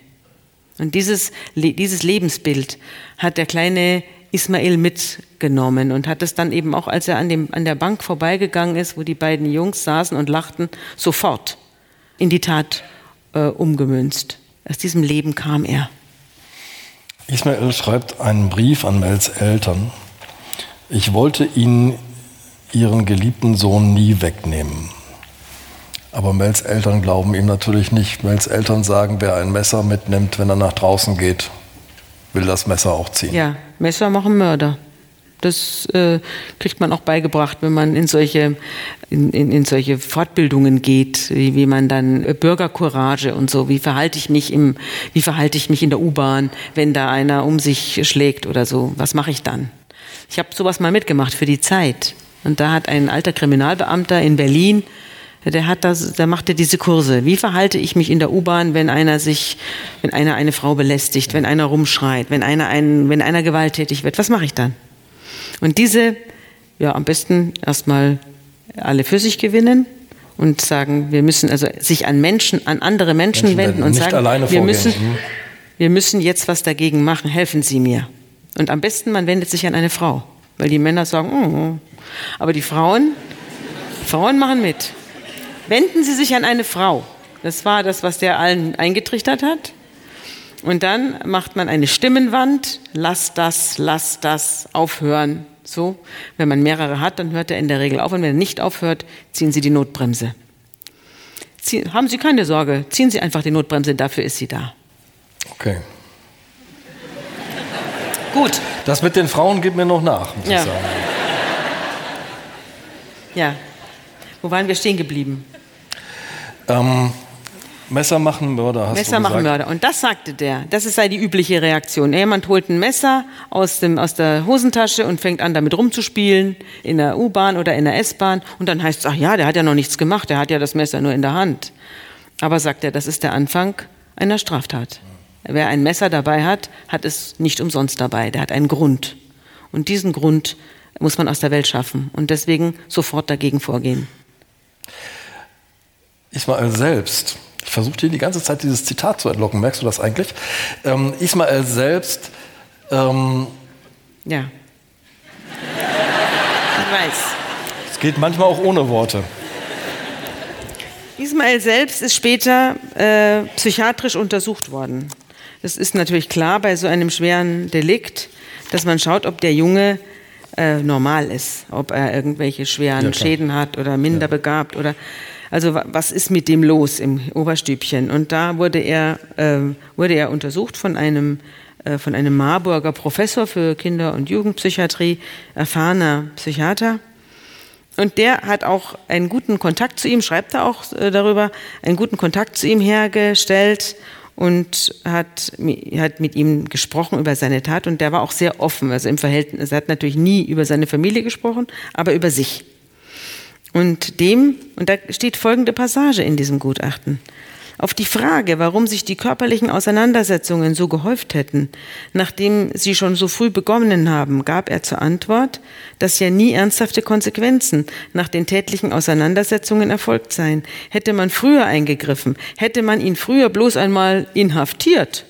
[SPEAKER 3] Und dieses, dieses Lebensbild hat der kleine Ismail mitgenommen und hat es dann eben auch, als er an, dem, an der Bank vorbeigegangen ist, wo die beiden Jungs saßen und lachten, sofort in die Tat äh, umgemünzt. Aus diesem Leben kam er.
[SPEAKER 2] Ismail schreibt einen Brief an Mels Eltern. Ich wollte ihnen ihren geliebten Sohn nie wegnehmen. Aber Mels Eltern glauben ihm natürlich nicht. Mels Eltern sagen, wer ein Messer mitnimmt, wenn er nach draußen geht, will das Messer auch ziehen.
[SPEAKER 3] Ja, Messer machen Mörder. Das äh, kriegt man auch beigebracht, wenn man in solche, in, in, in solche Fortbildungen geht, wie, wie, man dann äh, Bürgercourage und so, wie verhalte ich mich im, wie verhalte ich mich in der U-Bahn, wenn da einer um sich schlägt oder so, was mache ich dann? Ich habe sowas mal mitgemacht für die Zeit. Und da hat ein alter Kriminalbeamter in Berlin der hat das, der machte diese Kurse. Wie verhalte ich mich in der U-Bahn, wenn einer sich, wenn einer eine Frau belästigt, wenn einer rumschreit, wenn einer einen, wenn einer gewalttätig wird? Was mache ich dann? Und diese, ja, am besten erstmal alle für sich gewinnen und sagen, wir müssen also sich an Menschen, an andere Menschen, Menschen wenden und sagen, wir müssen, mhm. wir müssen jetzt was dagegen machen. Helfen Sie mir. Und am besten, man wendet sich an eine Frau, weil die Männer sagen, oh, oh. aber die Frauen, Frauen machen mit. Wenden Sie sich an eine Frau. Das war das, was der allen eingetrichtert hat. Und dann macht man eine Stimmenwand. Lass das, lass das, aufhören. So. Wenn man mehrere hat, dann hört er in der Regel auf. Und wenn er nicht aufhört, ziehen Sie die Notbremse. Ziehen, haben Sie keine Sorge. Ziehen Sie einfach die Notbremse. Dafür ist sie da.
[SPEAKER 2] Okay.
[SPEAKER 3] Gut.
[SPEAKER 2] Das mit den Frauen geht mir noch nach, muss
[SPEAKER 3] ja.
[SPEAKER 2] ich sagen.
[SPEAKER 3] Ja. Wo waren wir stehen geblieben?
[SPEAKER 2] Ähm, Messer machen Mörder, hast
[SPEAKER 3] Messer
[SPEAKER 2] du
[SPEAKER 3] machen Mörder. Und das sagte der. Das sei die übliche Reaktion. Jemand holt ein Messer aus, dem, aus der Hosentasche und fängt an, damit rumzuspielen, in der U-Bahn oder in der S-Bahn. Und dann heißt es, ach ja, der hat ja noch nichts gemacht, der hat ja das Messer nur in der Hand. Aber sagt er, das ist der Anfang einer Straftat. Wer ein Messer dabei hat, hat es nicht umsonst dabei. Der hat einen Grund. Und diesen Grund muss man aus der Welt schaffen. Und deswegen sofort dagegen vorgehen.
[SPEAKER 2] Ismael selbst, ich versuche dir die ganze Zeit dieses Zitat zu entlocken, merkst du das eigentlich? Ähm, Ismael selbst. Ähm,
[SPEAKER 3] ja. Ich weiß.
[SPEAKER 2] Es geht manchmal auch ohne Worte.
[SPEAKER 3] Ismael selbst ist später äh, psychiatrisch untersucht worden. Das ist natürlich klar bei so einem schweren Delikt, dass man schaut, ob der Junge äh, normal ist, ob er irgendwelche schweren ja, Schäden hat oder minder ja. begabt oder also was ist mit dem los im Oberstübchen? Und da wurde er, äh, wurde er untersucht von einem, äh, von einem Marburger Professor für Kinder- und Jugendpsychiatrie, erfahrener Psychiater. Und der hat auch einen guten Kontakt zu ihm, schreibt er auch äh, darüber, einen guten Kontakt zu ihm hergestellt und hat, hat mit ihm gesprochen über seine Tat und der war auch sehr offen, also im Verhältnis, er hat natürlich nie über seine Familie gesprochen, aber über sich. Und dem, und da steht folgende Passage in diesem Gutachten. Auf die Frage, warum sich die körperlichen Auseinandersetzungen so gehäuft hätten, nachdem sie schon so früh begonnen haben, gab er zur Antwort, dass ja nie ernsthafte Konsequenzen nach den tätlichen Auseinandersetzungen erfolgt seien. Hätte man früher eingegriffen, hätte man ihn früher bloß einmal inhaftiert,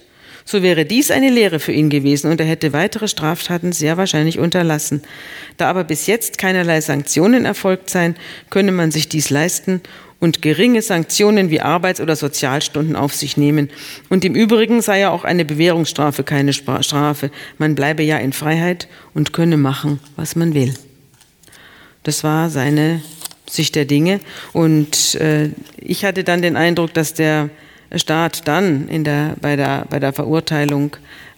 [SPEAKER 3] so wäre dies eine Lehre für ihn gewesen und er hätte weitere Straftaten sehr wahrscheinlich unterlassen. Da aber bis jetzt keinerlei Sanktionen erfolgt seien, könne man sich dies leisten und geringe Sanktionen wie Arbeits- oder Sozialstunden auf sich nehmen. Und im Übrigen sei ja auch eine Bewährungsstrafe keine Strafe. Man bleibe ja in Freiheit und könne machen, was man will. Das war seine Sicht der Dinge. Und äh, ich hatte dann den Eindruck, dass der Staat dann in der, bei, der, bei der Verurteilung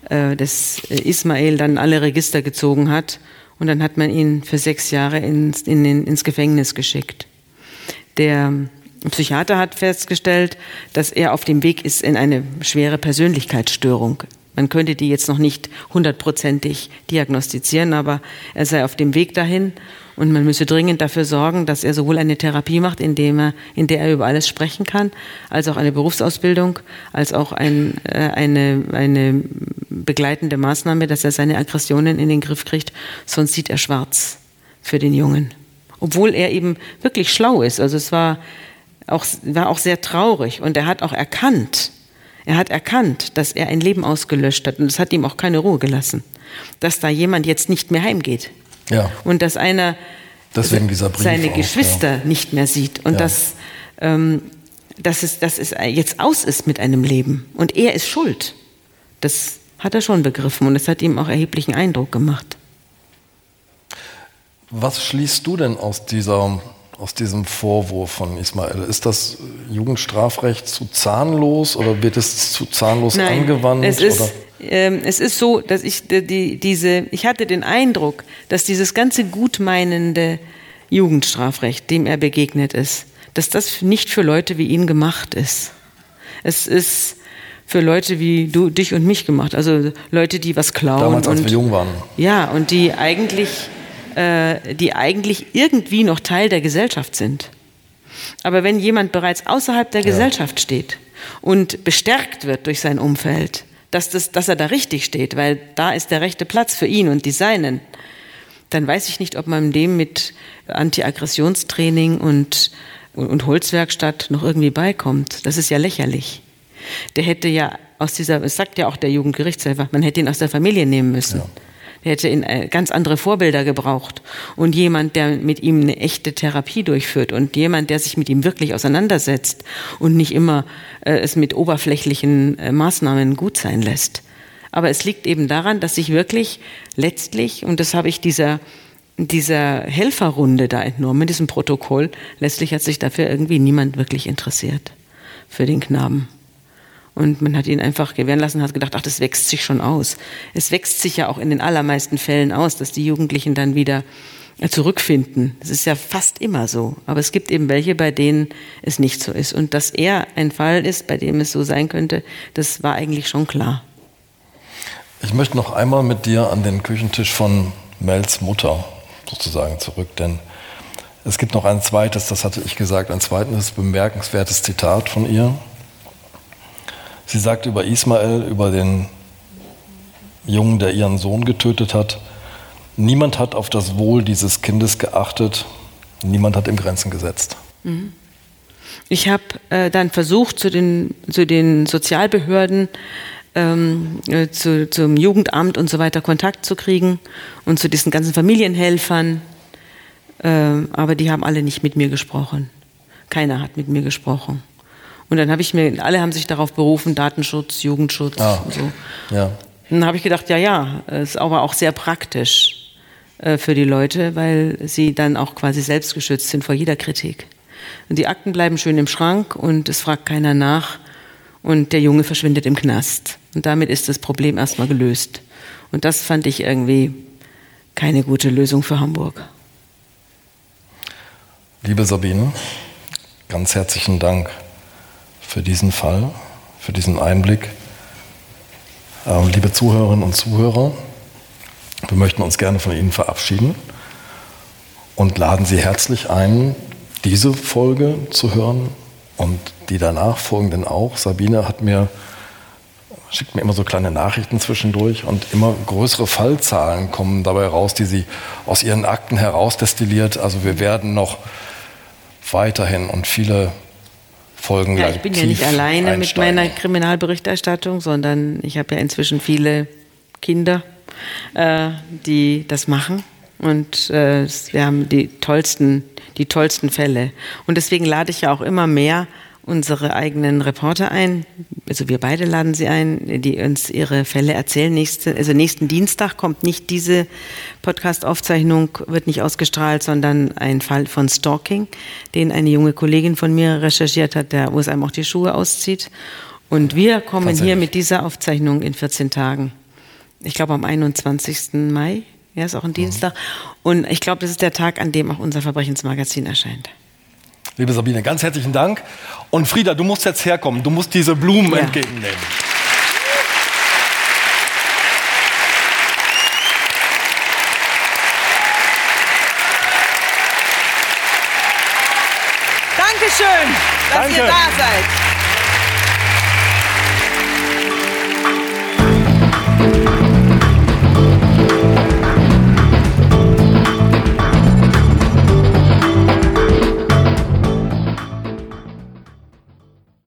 [SPEAKER 3] äh, des Ismail dann alle Register gezogen hat und dann hat man ihn für sechs Jahre ins, in, ins Gefängnis geschickt. Der Psychiater hat festgestellt, dass er auf dem Weg ist in eine schwere Persönlichkeitsstörung. Man könnte die jetzt noch nicht hundertprozentig diagnostizieren, aber er sei auf dem Weg dahin und man müsse dringend dafür sorgen, dass er sowohl eine Therapie macht, indem er, in der er über alles sprechen kann, als auch eine Berufsausbildung, als auch ein, äh, eine, eine begleitende Maßnahme, dass er seine Aggressionen in den Griff kriegt, sonst sieht er schwarz für den Jungen. obwohl er eben wirklich schlau ist. Also es war auch, war auch sehr traurig und er hat auch erkannt, er hat erkannt, dass er ein Leben ausgelöscht hat und es hat ihm auch keine Ruhe gelassen, dass da jemand jetzt nicht mehr heimgeht.
[SPEAKER 2] Ja.
[SPEAKER 3] Und dass einer
[SPEAKER 2] Deswegen dieser Brief
[SPEAKER 3] seine
[SPEAKER 2] auch,
[SPEAKER 3] Geschwister
[SPEAKER 2] ja.
[SPEAKER 3] nicht mehr sieht und
[SPEAKER 2] Ja.
[SPEAKER 3] dass, ähm, dass, es, dass es jetzt aus ist mit einem Leben. Und er ist schuld. Das hat er schon begriffen und es hat ihm auch erheblichen Eindruck gemacht.
[SPEAKER 2] Was schließt du denn aus, dieser, aus diesem Vorwurf von Ismail? Ist das Jugendstrafrecht zu zahnlos oder wird es zu zahnlos angewandt?
[SPEAKER 3] Es ist,
[SPEAKER 2] oder?
[SPEAKER 3] Ähm, es ist so, dass ich die, die, diese, ich hatte den Eindruck, dass dieses ganze gutmeinende Jugendstrafrecht, dem er begegnet ist, dass das nicht für Leute wie ihn gemacht ist. Es ist für Leute wie du, dich und mich gemacht. Also Leute, die was klauen.
[SPEAKER 2] Damals, als
[SPEAKER 3] und,
[SPEAKER 2] wir jung waren.
[SPEAKER 3] Ja, und die eigentlich, äh, die eigentlich irgendwie noch Teil der Gesellschaft sind. Aber wenn jemand bereits außerhalb der Gesellschaft steht und bestärkt wird durch sein Umfeld, dass, das, dass er da richtig steht, weil da ist der rechte Platz für ihn und die Seinen, dann weiß ich nicht, ob man dem mit Anti-Aggressionstraining und, und Holzwerkstatt noch irgendwie beikommt. Das ist ja lächerlich. Der hätte ja aus dieser, es sagt ja auch der Jugendgerichtshelfer, man hätte ihn aus der Familie nehmen müssen. Der hätte in, äh, ganz andere Vorbilder gebraucht. Und jemand, der mit ihm eine echte Therapie durchführt und jemand, der sich mit ihm wirklich auseinandersetzt und nicht immer äh, es mit oberflächlichen äh, Maßnahmen gut sein lässt. Aber es liegt eben daran, dass sich wirklich letztlich, und das habe ich dieser, dieser Helferrunde da entnommen, diesem Protokoll, letztlich hat sich dafür irgendwie niemand wirklich interessiert. Für den Knaben. Und man hat ihn einfach gewähren lassen, hat gedacht, ach, das wächst sich schon aus. Es wächst sich ja auch in den allermeisten Fällen aus, dass die Jugendlichen dann wieder äh, zurückfinden. Das ist ja fast immer so. Aber es gibt eben welche, bei denen es nicht so ist. Und dass er ein Fall ist, bei dem es so sein könnte, das war eigentlich schon klar.
[SPEAKER 2] Ich möchte noch einmal mit dir an den Küchentisch von Mels Mutter sozusagen zurück, denn es gibt noch ein zweites, das hatte ich gesagt, ein zweites bemerkenswertes Zitat von ihr. Sie sagt über Ismael, über den Jungen, der ihren Sohn getötet hat, niemand hat auf das Wohl dieses Kindes geachtet, niemand hat ihm Grenzen gesetzt.
[SPEAKER 3] Ich habe äh, dann versucht, zu den, zu den Sozialbehörden, ähm, äh, zu, zum Jugendamt und so weiter Kontakt zu kriegen und zu diesen ganzen Familienhelfern. Äh, aber die haben alle nicht mit mir gesprochen. Keiner hat mit mir gesprochen. Und dann habe ich mir, alle haben sich darauf berufen, Datenschutz, Jugendschutz
[SPEAKER 2] Ah,
[SPEAKER 3] und so.
[SPEAKER 2] Ja.
[SPEAKER 3] Dann habe ich gedacht, ja, ja, ist aber auch sehr praktisch äh, für die Leute, weil sie dann auch quasi selbst geschützt sind vor jeder Kritik. Und die Akten bleiben schön im Schrank und es fragt keiner nach und der Junge verschwindet im Knast. Und damit ist das Problem erstmal gelöst. Und das fand ich irgendwie keine gute Lösung für Hamburg.
[SPEAKER 2] Liebe Sabine, ganz herzlichen Dank für diesen Fall, für diesen Einblick. Ähm, liebe Zuhörerinnen und Zuhörer, wir möchten uns gerne von Ihnen verabschieden und laden Sie herzlich ein, diese Folge zu hören und die danach folgenden auch. Sabine hat mir schickt mir immer so kleine Nachrichten zwischendurch und immer größere Fallzahlen kommen dabei raus, die sie aus ihren Akten herausdestilliert. Also wir werden noch weiterhin und viele Folgen
[SPEAKER 3] Ja, ich bin ja nicht alleine mit
[SPEAKER 2] einsteigen.
[SPEAKER 3] meiner Kriminalberichterstattung, sondern ich habe ja inzwischen viele Kinder, äh, die das machen. Und äh, wir haben die tollsten, die tollsten Fälle. Und deswegen lade ich ja auch immer mehr unsere eigenen Reporter ein. Also wir beide laden sie ein, die uns ihre Fälle erzählen. Nächste, also nächsten Dienstag kommt nicht diese Podcast-Aufzeichnung, wird nicht ausgestrahlt, sondern ein Fall von Stalking, den eine junge Kollegin von mir recherchiert hat, der, wo es einem auch die Schuhe auszieht. Und wir kommen hier mit dieser Aufzeichnung in 14 Tagen. Ich glaube am 21. Mai. Ja, ist auch ein Dienstag. Und ich glaube, das ist der Tag, an dem auch unser Verbrechensmagazin erscheint.
[SPEAKER 2] Liebe Sabine, ganz herzlichen Dank. Und Frieda, du musst jetzt herkommen. Du musst diese Blumen
[SPEAKER 3] Ja.
[SPEAKER 2] entgegennehmen.
[SPEAKER 3] Dankeschön, dass
[SPEAKER 2] Danke.
[SPEAKER 3] ihr da seid.